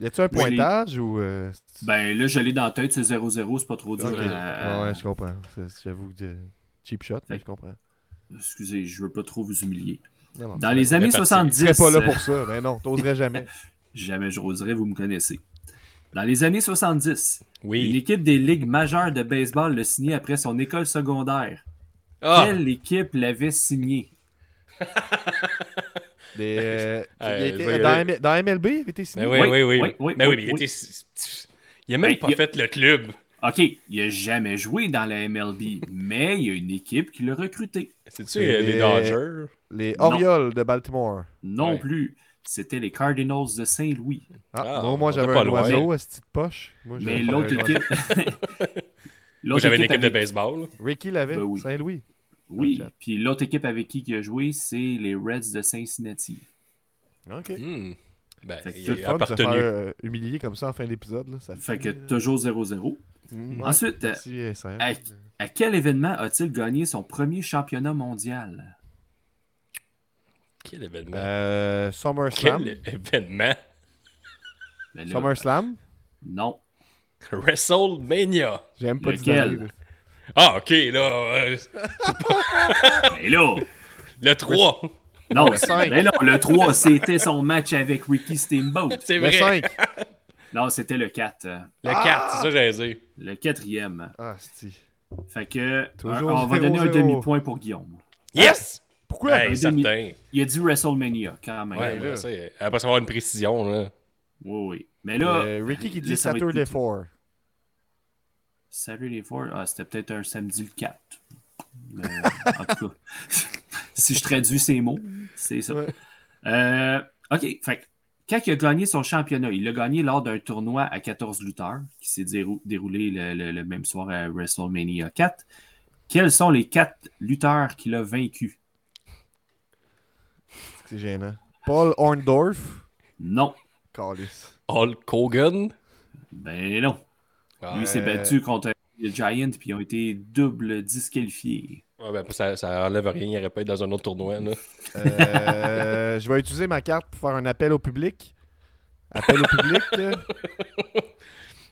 Y a-tu un pointage ou. euh, Ben là, je l'ai dans la tête, c'est 0-0, c'est pas trop dur. Ok. à- Ouais, je comprends. C'est- J'avoue que. Cheap shot, mais je comprends. Excusez, je veux pas trop vous humilier. Non, non, Dans les années parti. Je 70... serais pas là euh, pour ça. Mais non, t'oserais jamais. Jamais je roserais, vous me connaissez. Dans les années 70, une Oui. équipe des ligues majeures de baseball l'a signé après son école secondaire. Ah! Quelle équipe l'avait signé? Des, euh, Euh, était- je dans, aller. M- dans MLB, il était signé? Ben oui, Oui, oui, oui. oui, oui, Ben oui, oui, mais il oui. était. Il a même Ben, pas il a- fait le club. OK, il n'a jamais joué dans la MLB, mais il y a une équipe qui l'a recruté. C'est-tu C'est euh, les les- Dodgers? Les Non. Orioles de Baltimore. Non Ouais. plus. C'était les Cardinals de Saint-Louis. Ah, Ah, moi, on moi j'avais pas un loin. oiseau à cette petite poche. Moi, Mais j'avais l'autre équipe. Moi, L'autre j'avais une équipe de baseball. Ricky l'avait, Ben oui. Saint-Louis. Oui, puis l'autre équipe avec qui il a joué, c'est les Reds de Cincinnati. Ok. Hmm. Ben, Fait C'est le de se faire euh, humilier comme ça en fin d'épisode. Ça Fait que fait, toujours 0-0. Mm, Ensuite, euh, à, à quel événement a-t-il gagné son premier championnat mondial? Quel événement? Euh, SummerSlam. Quel événement? Ben là, SummerSlam? Non. WrestleMania. J'aime pas Lequel? dire. Ah, ok, là. euh, Mais là, le 3. non, cinq. mais non, le 3, c'était son match avec Ricky Steamboat. C'est Le vrai. 5. Non, c'était le 4. euh, Le 4, c'est ça que j'allais dire. Le quatrième. Ah, c'est. Fait que, Toujours euh, on va donner un demi-point pour Guillaume. Yes! Pourquoi? Hey, un demi- certain. Il a dit WrestleMania, quand même. Ouais, là. là, c'est- après savoir une précision, là. Oui, oui. Mais là, Euh, Ricky qui dit ça va Saturday plus- 4. Saturday 4, ah, c'était peut-être un samedi le 4. Mais, en tout cas, si je traduis ces mots, c'est ça. Ouais. Euh, OK, fait que quand il a gagné son championnat, il l'a gagné lors d'un tournoi à 14 lutteurs qui s'est dérou- déroulé le, le- le même soir à WrestleMania 4. Quels sont les quatre lutteurs qu'il a vaincus? C'est gênant. Paul Orndorff? Non. Callis. Hulk Hogan? Ben non. Lui s'est battu contre les Giants puis ils ont été double disqualifiés. Ouais, ben, ça, ça enlève rien, il aurait pas été dans un autre tournoi. Là. Euh, je vais utiliser ma carte pour faire un appel au public. Appel au public. là.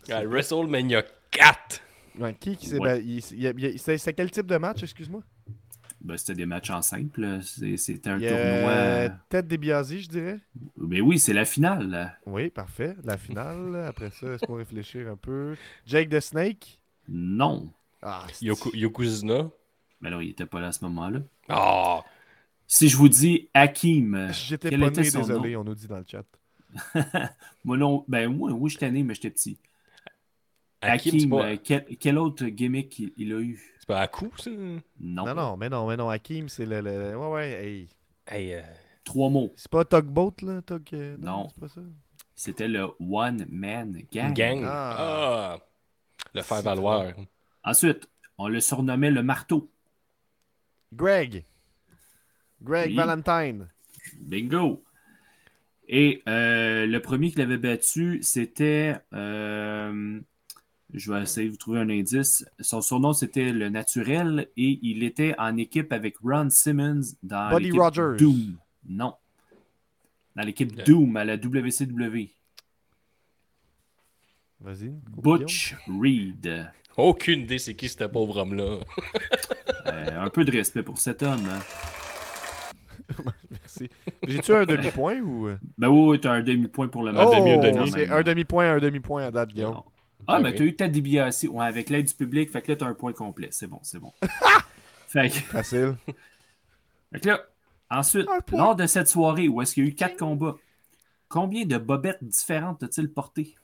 À WrestleMania 4. Ouais, qui qui s'est Ouais. ba- il- il y a- il y a- C'est c'est quel type de match, excuse-moi? Ben, c'était des matchs en simple. C'était un tournoi. Tête DiBiase, je dirais. Mais oui, c'est la finale. là. Oui, parfait. La finale. Après ça, laisse-moi réfléchir un peu? Jake the Snake? Non. Ah, Yokozuna? Mais non, il était pas là à ce moment-là. Ah! Si je vous dis Hakim, J'étais quel pas était né, son désolé, on nous dit dans le chat. moi non, ben moi, oui, j'étais né, mais j'étais petit. Hakim, Hakim, c'est pas, euh, quel, quel autre gimmick il, il a eu? c'est pas à coup, ça? Non. Non, non, mais non, mais non. Hakim, c'est le, le- Ouais, ouais, hey. Hey, euh, Trois mots. C'est pas Tugboat, là? Tug... euh, Non. C'est pas ça? C'était le One Man Gang. gang. Ah. Ah. Le faire valoir. Ensuite, on le surnommait le marteau. Greg. Greg Oui. Valentine. Bingo. Et euh, le premier qu'il avait battu, c'était. euh, je vais essayer de vous trouver un indice. Son surnom, c'était le naturel et il était en équipe avec Ron Simmons dans Buddy l'équipe Rogers. Doom. Non. Dans l'équipe Doom à la WCW. Vas-y. Butch Reed. Aucune idée c'est qui ce pauvre homme-là. Euh, un peu de respect pour cet homme. hein. Merci. J'ai-tu un demi-point ou. Ben oui, oui, t'as un demi-point pour le Un Oh, demi, un quand demi. c'est un demi-point, un demi-point à date, Guillaume. Non. Ah, mais Ok. t'as eu ta DBAC ouais, avec l'aide du public, fait que là, t'as un point complet. C'est bon, c'est bon. fait, que, Facile. fait que là, ensuite, lors de cette soirée où est-ce qu'il y a eu quatre combats, combien de bobettes différentes a-t-il porté?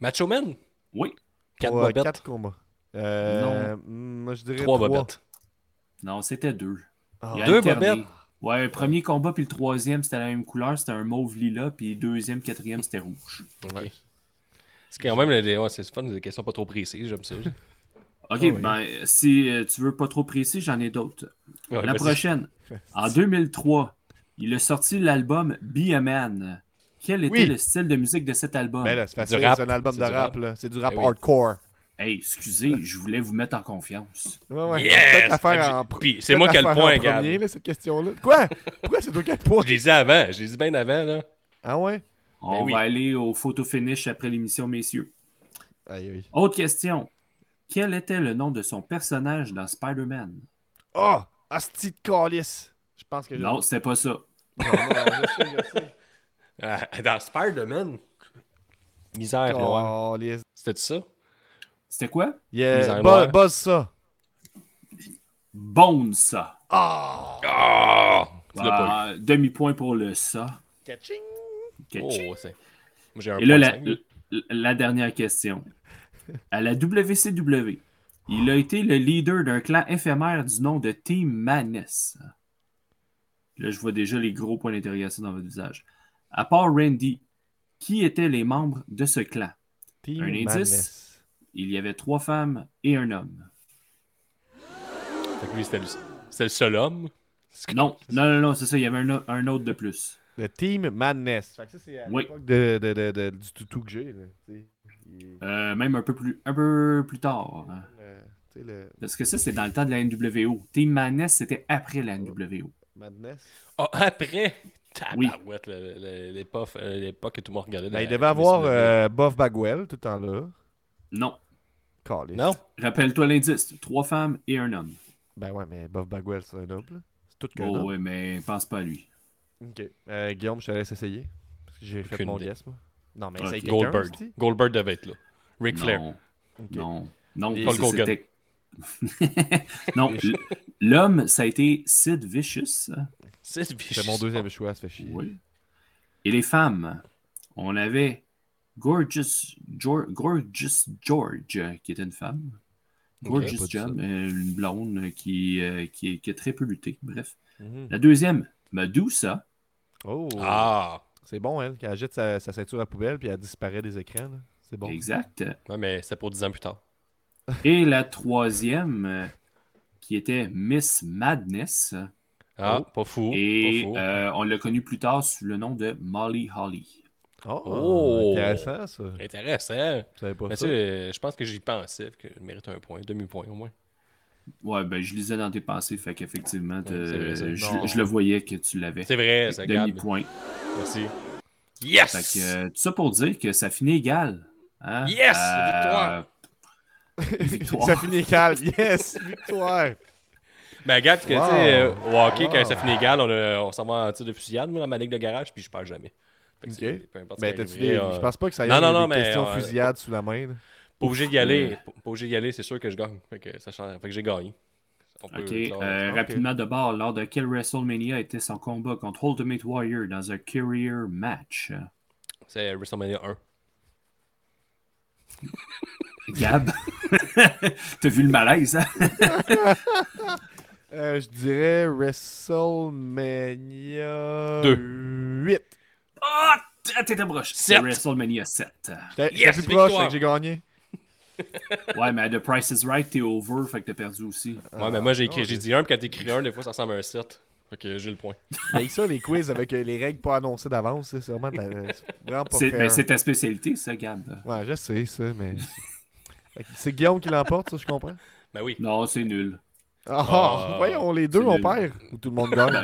Macho Man? Oui. Quatre Pour, euh, bobettes. quatre combats. Euh, hmm, Moi, je dirais Trois trois. bobettes. Non, c'était deux. Ah. Il a Deux alterné. bobettes? Ouais, le premier combat puis le troisième, c'était la même couleur, c'était un mauve lilas, puis le deuxième, quatrième, c'était rouge. Ouais. C'est quand même ouais, c'est fun, des questions pas trop précises, j'aime ça. OK, Ah oui. ben, si euh, tu veux pas trop précis, j'en ai d'autres. Ouais, La prochaine. En 2003, il a sorti l'album Be a Man. Quel était Oui. le style de musique de cet album? Ben c'est facile, rap. c'est un album de du rap, rap. là. C'est du rap Eh oui. hardcore. Hey, excusez, je voulais vous mettre en confiance. Ouais, ouais. Yes! C'est moi qui ai le point, là, cette question-là. Quoi? Pourquoi c'est toi qui as le point? Je l'ai dit avant, je l'ai dit bien avant, là. Ah ouais? On Ben oui. va aller au photo finish après l'émission, messieurs. Aïe, aïe. Autre question. Quel était le nom de son personnage dans Spider-Man? Oh! Asti de! Je pense que. Non, c'était pas ça. Non, non, je sais, je sais. Ah, dans Spider-Man. Misère, là. Calice. C'était ça? C'était quoi? Yeah. Buzz ça. Bone, ça. Ah! Ah! Ah, Demi-point pour le ça. Catching! Catchy. Oh, Et là, la, dernière question. À la WCW, il a été le leader d'un clan éphémère du nom de Team Madness. Là, je vois déjà les gros points d'interrogation dans votre visage. À part Randy, qui étaient les membres de ce clan? Team Un indice? Madness. Il y avait trois femmes et un homme. Fait que lui, c'était le, c'était le seul homme? Non, non, non, non, c'est ça, il y avait un, autre de plus. Le Team Madness. Fait que ça, c'est à Oui. l'époque de, de, de, de- du toutou que j'ai. Euh, même un peu plus, un peu plus tard. hein. le Parce que ça, c'est dans le temps de la NWO. Team Madness, c'était après la NWO. Madness. Ah, après? Oui. L'époque euh, que tout le monde regardait. Ben, il devait avoir euh, Buff Bagwell tout le temps là. Non. Non? Rappelle-toi l'indice. Trois femmes et un homme. Ben ouais, mais Buff Bagwell, c'est un homme. C'est tout qu'un Oh, homme. ouais, mais pense pas à lui. Ok. Euh, Guillaume, je te laisse essayer. Parce que j'ai fait mon idée. guess, moi. Non, mais Ok. c'est quelqu'un. Goldberg. Goldberg devait être là. Ric Flair. Non. Non. Non, non, l'homme, ça a été Sid Vicious. C'est C'est mon deuxième choix, ça fait chier. Oui. Et les femmes, on avait Gorgeous George, Gorgeous George qui était une femme. Gorgeous ça. euh, une blonde qui, euh, qui, qui a très peu lutté. Bref. Mhm. La deuxième, Medusa. Oh, Ah c'est bon, elle, qui agite sa, sa ceinture à la poubelle puis elle disparaît des écrans. C'est bon. Exact. Ouais, mais c'est pour 10 ans plus tard. Et la troisième, euh, qui était Miss Madness. Ah, Oh. pas fou. Et pas fou. euh, on l'a connue plus tard sous le nom de Molly Holly. Oh, Oh. intéressant, ça. Intéressant. Je pas ça. sais, je pense que j'y pensais, que je mérite un point, demi-point au moins. Ouais, ben je lisais dans tes pensées, fait qu'effectivement, Ouais, je, le voyais que tu l'avais. C'est vrai, ça. Demi-point. Merci. Fait Yes! que, euh, tout ça pour dire que ça finit égal. hein? Yes! Euh, Victoire! victoire. ça finit calme. Yes! Victoire! Ben, regarde, que, tu sais, euh, au hockey, Wow. quand ça finit égal, on, s'en va en tir de fusillade, moi, dans ma ligue de garage, puis je perds jamais. Ok. Ben, qui t'as-tu des... euh, Je pense pas que ça y Non, ait non, des non, mais, questions euh, fusillade sous la main. là. Pas obligé d'y aller. Pas obligé d'y aller, c'est sûr que je gagne. Fait que, ça change... fait que j'ai gagné. Euh, ok. rapidement de bord, lors de quel WrestleMania était son combat contre Ultimate Warrior dans un career match? C'est WrestleMania 1. Gab, t'as vu le malaise, hein? Euh, je dirais WrestleMania Deux. 8. Ah, t'étais broche. C'est. WrestleMania 7. J'étais Yes, j'étais plus proche, que j'ai gagné. Ouais, mais The Price is Right, t'es over, fait que t'as perdu aussi. Ouais, mais moi, j'ai écrit, Ah, dit 1, puis quand t'écris 1, des fois, ça ressemble à un 7. Fait que j'ai le point. Mais ça, les quiz avec euh, les règles pas annoncées d'avance, c'est vraiment, pas fair. ben, c'est ta spécialité, ça, Gab. Ouais, je sais ça, mais... C'est Guillaume qui l'emporte, ça, je comprends. Ben oui. Non, c'est nul. Ah, Ah, voyons, les deux, on nul. perd. Ou tout le monde gagne?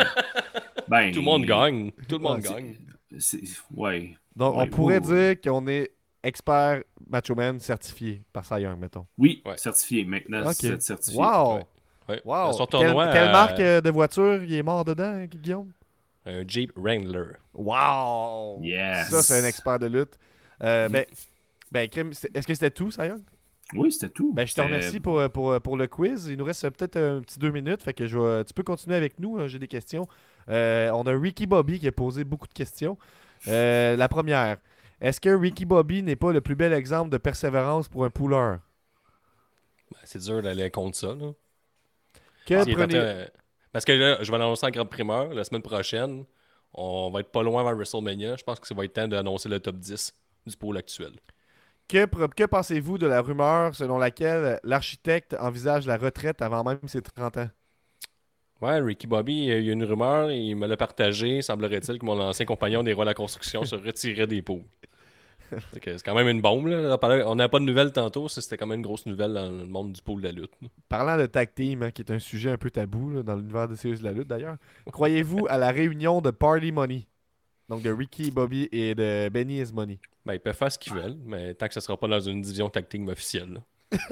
Ben, Tout le monde gagne. Tout le monde Ouais, c'est- gagne. c'est- Ouais. Donc, on pourrait ouais, dire qu'on est expert macho man certifié par Cy Young, mettons. Oui, Ouais. certifié. Maintenant, Ok. c'est certifié. Wow! Wow! Son Quelle, tournoi, quelle euh, marque euh, de voiture il est mort dedans, Guillaume? Un Jeep Wrangler. Wow! Yes. Ça, c'est un expert de lutte. Euh, ben, ben, est-ce que c'était tout, Cy Young? Oui, c'était tout. Ben, je te remercie pour, euh, pour, pour le quiz. Il nous reste euh, peut-être un petit deux minutes. Fait que je vais- tu peux continuer avec nous. hein, J'ai des questions. Euh, on a Ricky Bobby qui a posé beaucoup de questions. Euh, la première. Est-ce que Ricky Bobby n'est pas le plus bel exemple de persévérance pour un pouleur? Ben, c'est dur d'aller contre ça. Là. Que prenez- Parce que là, je vais l'annoncer en grande primeur la semaine prochaine. On va être pas loin avant WrestleMania. Je pense que ça va être temps d'annoncer le top 10 du pôle actuel. Que, pensez-vous de la rumeur selon laquelle l'architecte envisage la retraite avant même ses 30 ans? Ouais, Ricky Bobby, il y a une rumeur, il me l'a partagé. Semblerait-il que mon ancien compagnon des rois de la construction se retirait des que C'est quand même une bombe. Là. On n'a pas de nouvelles tantôt. C'était quand même une grosse nouvelle dans le monde du pôle de la lutte. Parlant de tag team, hein, qui est un sujet un peu tabou là, dans l'univers de séries de la lutte d'ailleurs, croyez-vous à la réunion de Party Money? Donc de Ricky Bobby et de Benny is Money. Ben, ils peuvent faire ce qu'ils veulent, mais tant que ce sera pas dans une division team officielle.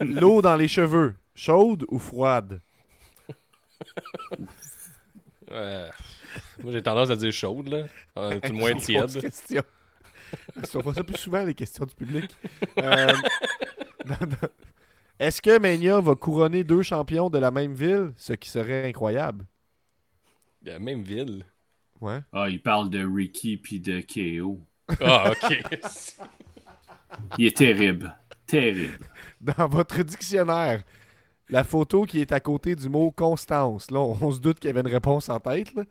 L'eau dans les cheveux, chaude ou froide? Moi, j'ai tendance à dire chaude, là. Euh, tout le moins Grosse tiède. question. On voit ça plus souvent, les questions du public. Euh. Est-ce que Mania va couronner deux champions de la même ville, ce qui serait incroyable? De la même ville. Ouais. Ah, il parle de Ricky puis de KO. Ah, ok. Il est terrible. Terrible. Dans votre dictionnaire, la photo qui est à côté du mot Constance, là, on, on se doute qu'il y avait une réponse en tête. là.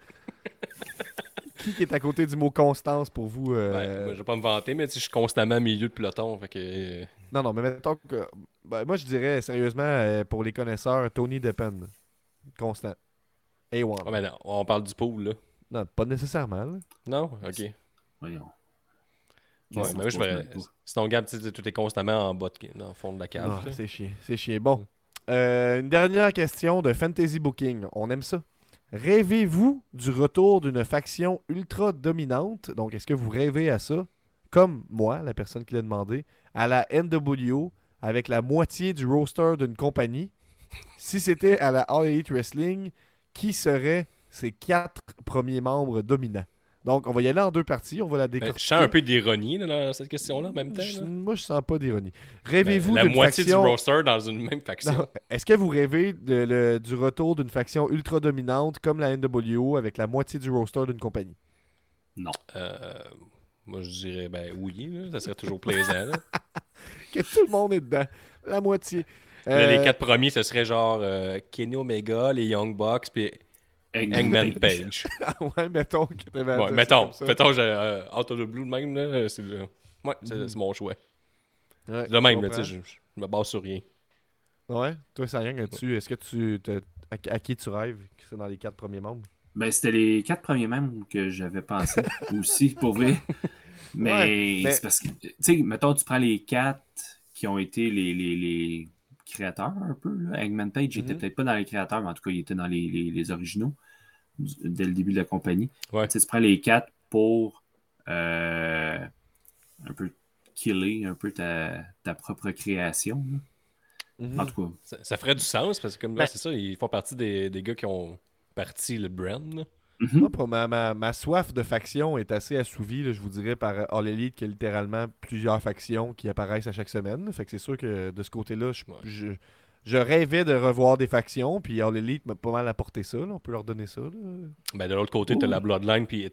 qui qui est à côté du mot Constance pour vous? euh, Ben, moi, je vais pas me vanter, mais tu sais, je suis constamment au milieu de peloton. Fait que. euh, Non, non, mais mettons que. ben, moi, je dirais sérieusement, euh, pour les connaisseurs, Tony Deppen. Constant. A1. ah, ben non, on parle du pool, là. Non, pas nécessairement. là. Non? Ok. Ouais, Voyons. mais moi, je vais. Sinon, Gab, tu est constamment en bas, de... dans le fond de la cave. C'est chiant. C'est chiant. Bon. Euh, une dernière question de Fantasy Booking. On aime ça. Rêvez-vous du retour d'une faction ultra dominante? Donc, est-ce que vous rêvez à ça? Comme moi, la personne qui l'a demandé, à la NWO avec la moitié du roster d'une compagnie. Si c'était à la All Elite Wrestling, qui seraient ces quatre premiers membres dominants? Donc, on va y aller en deux parties. On va la Ben, décortiquer. je sens un peu d'ironie dans cette question-là en même temps. Je- moi, je sens pas d'ironie. Ben, Rêvez-vous la d'une moitié faction... du roster dans une même faction. Non. Est-ce que vous rêvez de- le- du retour d'une faction ultra dominante comme la NWO avec la moitié du roster d'une compagnie? Euh, moi, je dirais ben oui, là, ça serait toujours plaisant. Que tout le monde est dedans. La moitié. Là, Euh, les quatre premiers, ce serait genre euh, Kenny Omega, les Young Bucks, puis Hangman Page. Page. ouais, mettons Ouais, ça mettons, ça. mettons, j'ai, euh, out of the blue de même, là, c'est le... Ouais, c'est, Mhm. c'est mon choix. Ouais, De même, tu sais, je, je me base sur rien. Ouais, toi, c'est rien là-dessus. Est-ce que tu. te- À, à qui tu rêves que c'est dans les quatre premiers membres? Ben, c'était les quatre premiers membres que j'avais pensé aussi, pour vrai. Mais, Ouais, mais- c'est parce que, tu sais, mettons, tu prends les quatre qui ont été les, les, les créateurs un peu. Là. Hangman Page était Mhm. peut-être pas dans les créateurs, mais en tout cas, il était dans les, les- les originaux du- dès le début de la compagnie. Ouais. Tu sais, tu prends les quatre pour euh, un peu killer un peu ta, ta propre création. là. Mhm. En tout cas, Ça, ça ferait du sens, parce que comme là, Ben- c'est ça, ils font partie des, des gars qui ont parti le brand. Mhm. Moi, pour ma, ma- ma soif de faction est assez assouvie, là, je vous dirais, par euh, All Elite, qui a littéralement plusieurs factions qui apparaissent à chaque semaine. Fait que c'est sûr que de ce côté-là, je, Ouais. je, je rêvais de revoir des factions, puis All Elite m'a pas mal apporté ça. là. On peut leur donner ça. là. Ben, de l'autre côté, t'as la Bloodline puis là.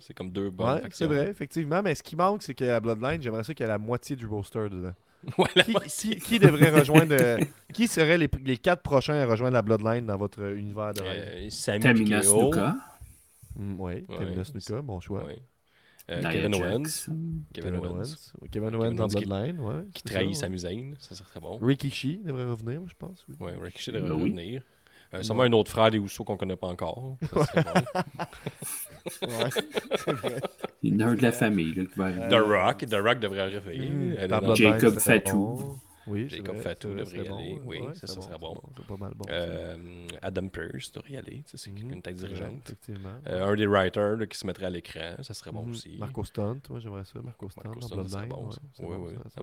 C'est comme deux bonnes Ouais, factions. c'est vrai, effectivement. Mais ce qui manque, c'est que la Bloodline, j'aimerais ça qu'il y ait la moitié du roster dedans. Ouais, Qui, moitié. qui- qui devrait rejoindre. euh, qui seraient les, les quatre prochains à rejoindre la Bloodline dans votre euh, univers de rêve? Euh, Tamina. Snuka, Mm, Oui, Ouais. Snuka, bon choix. Ouais. Euh, Kevin Owens. Kevin Owens. Oui, Kevin Owens dans Owens qui- Bloodline, ouais. Qui trahit ça, Sami Zayn. Ça serait bon. Rikishi devrait revenir, je pense. oui. Ouais, Ricochet devrait oui. revenir. Euh, sûrement un autre frère des Housseaux qu'on connaît pas encore. Ça serait bon. Ouais, c'est vrai. Il y en a un de la famille là, qui va arriver. The Rock. The Rock devrait. Mm, dans dans- Bloodline, Jacob Fatou. bon. Oui, Jacob vrai, Fatou devrait y aller. bon, Oui, ouais, ça, serait bon. C'est pas mal bon. ça. Euh, Adam Pearce devrait y aller. Ça, C'est Mhm, une tête dirigeante. Effectivement. Euh, un des writers là, qui se mettrait à l'écran. Ça serait bon Mhm. aussi. Marco Stunt, moi j'aimerais ça. Marco Stunt Marco Stunt, ça bon, ouais, ça. Oui, bon, oui, ça.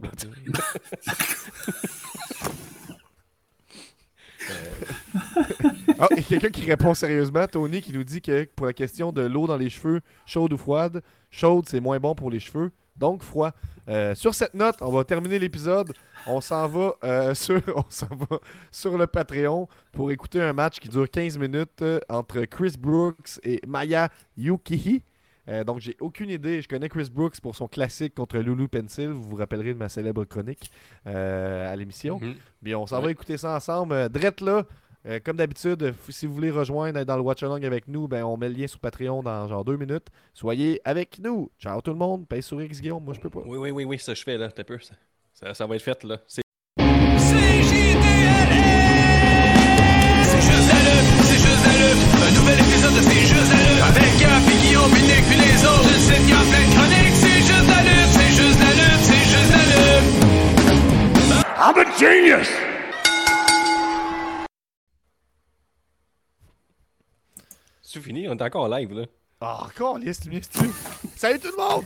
Euh, Ah, il y a quelqu'un qui répond sérieusement, Tony, qui nous dit que pour la question de l'eau dans les cheveux, chaude ou froide, chaude c'est moins bon pour les cheveux, donc froid. Euh, sur cette note, on va terminer l'épisode. On s'en va, euh, sur, on s'en va sur le Patreon pour écouter un match qui dure 15 minutes euh, entre Chris Brooks et Maya Yukihi. Euh, donc, j'ai aucune idée. Je connais Chris Brooks pour son classique contre Lulu Pencil. Vous vous rappellerez de ma célèbre chronique euh, à l'émission. mhm. Puis on s'en va écouter ça ensemble. Drette là, euh, comme d'habitude, euh, si vous voulez rejoindre dans le Watch Along avec nous, ben, on met le lien sur Patreon dans genre deux minutes. Soyez avec nous. Ciao tout le monde. Paye sur X Guillaume, moi je peux pas. Oui, oui, oui, oui, ça je fais là. T'as peu. Ça, ça, ça va être fait là. C'est C'est juste la lutte, c'est juste la lutte. Un nouvel épisode de C'est juste la lutte. Avec Gap et Guillaume, puis Nick, puis les autres. Une sitcom plein de chroniques. C'est juste la lutte, c'est juste la lutte, c'est juste. I'm a genius! C'est fini, on est encore live là. Ah, encore, liste, liste. Salut tout le monde!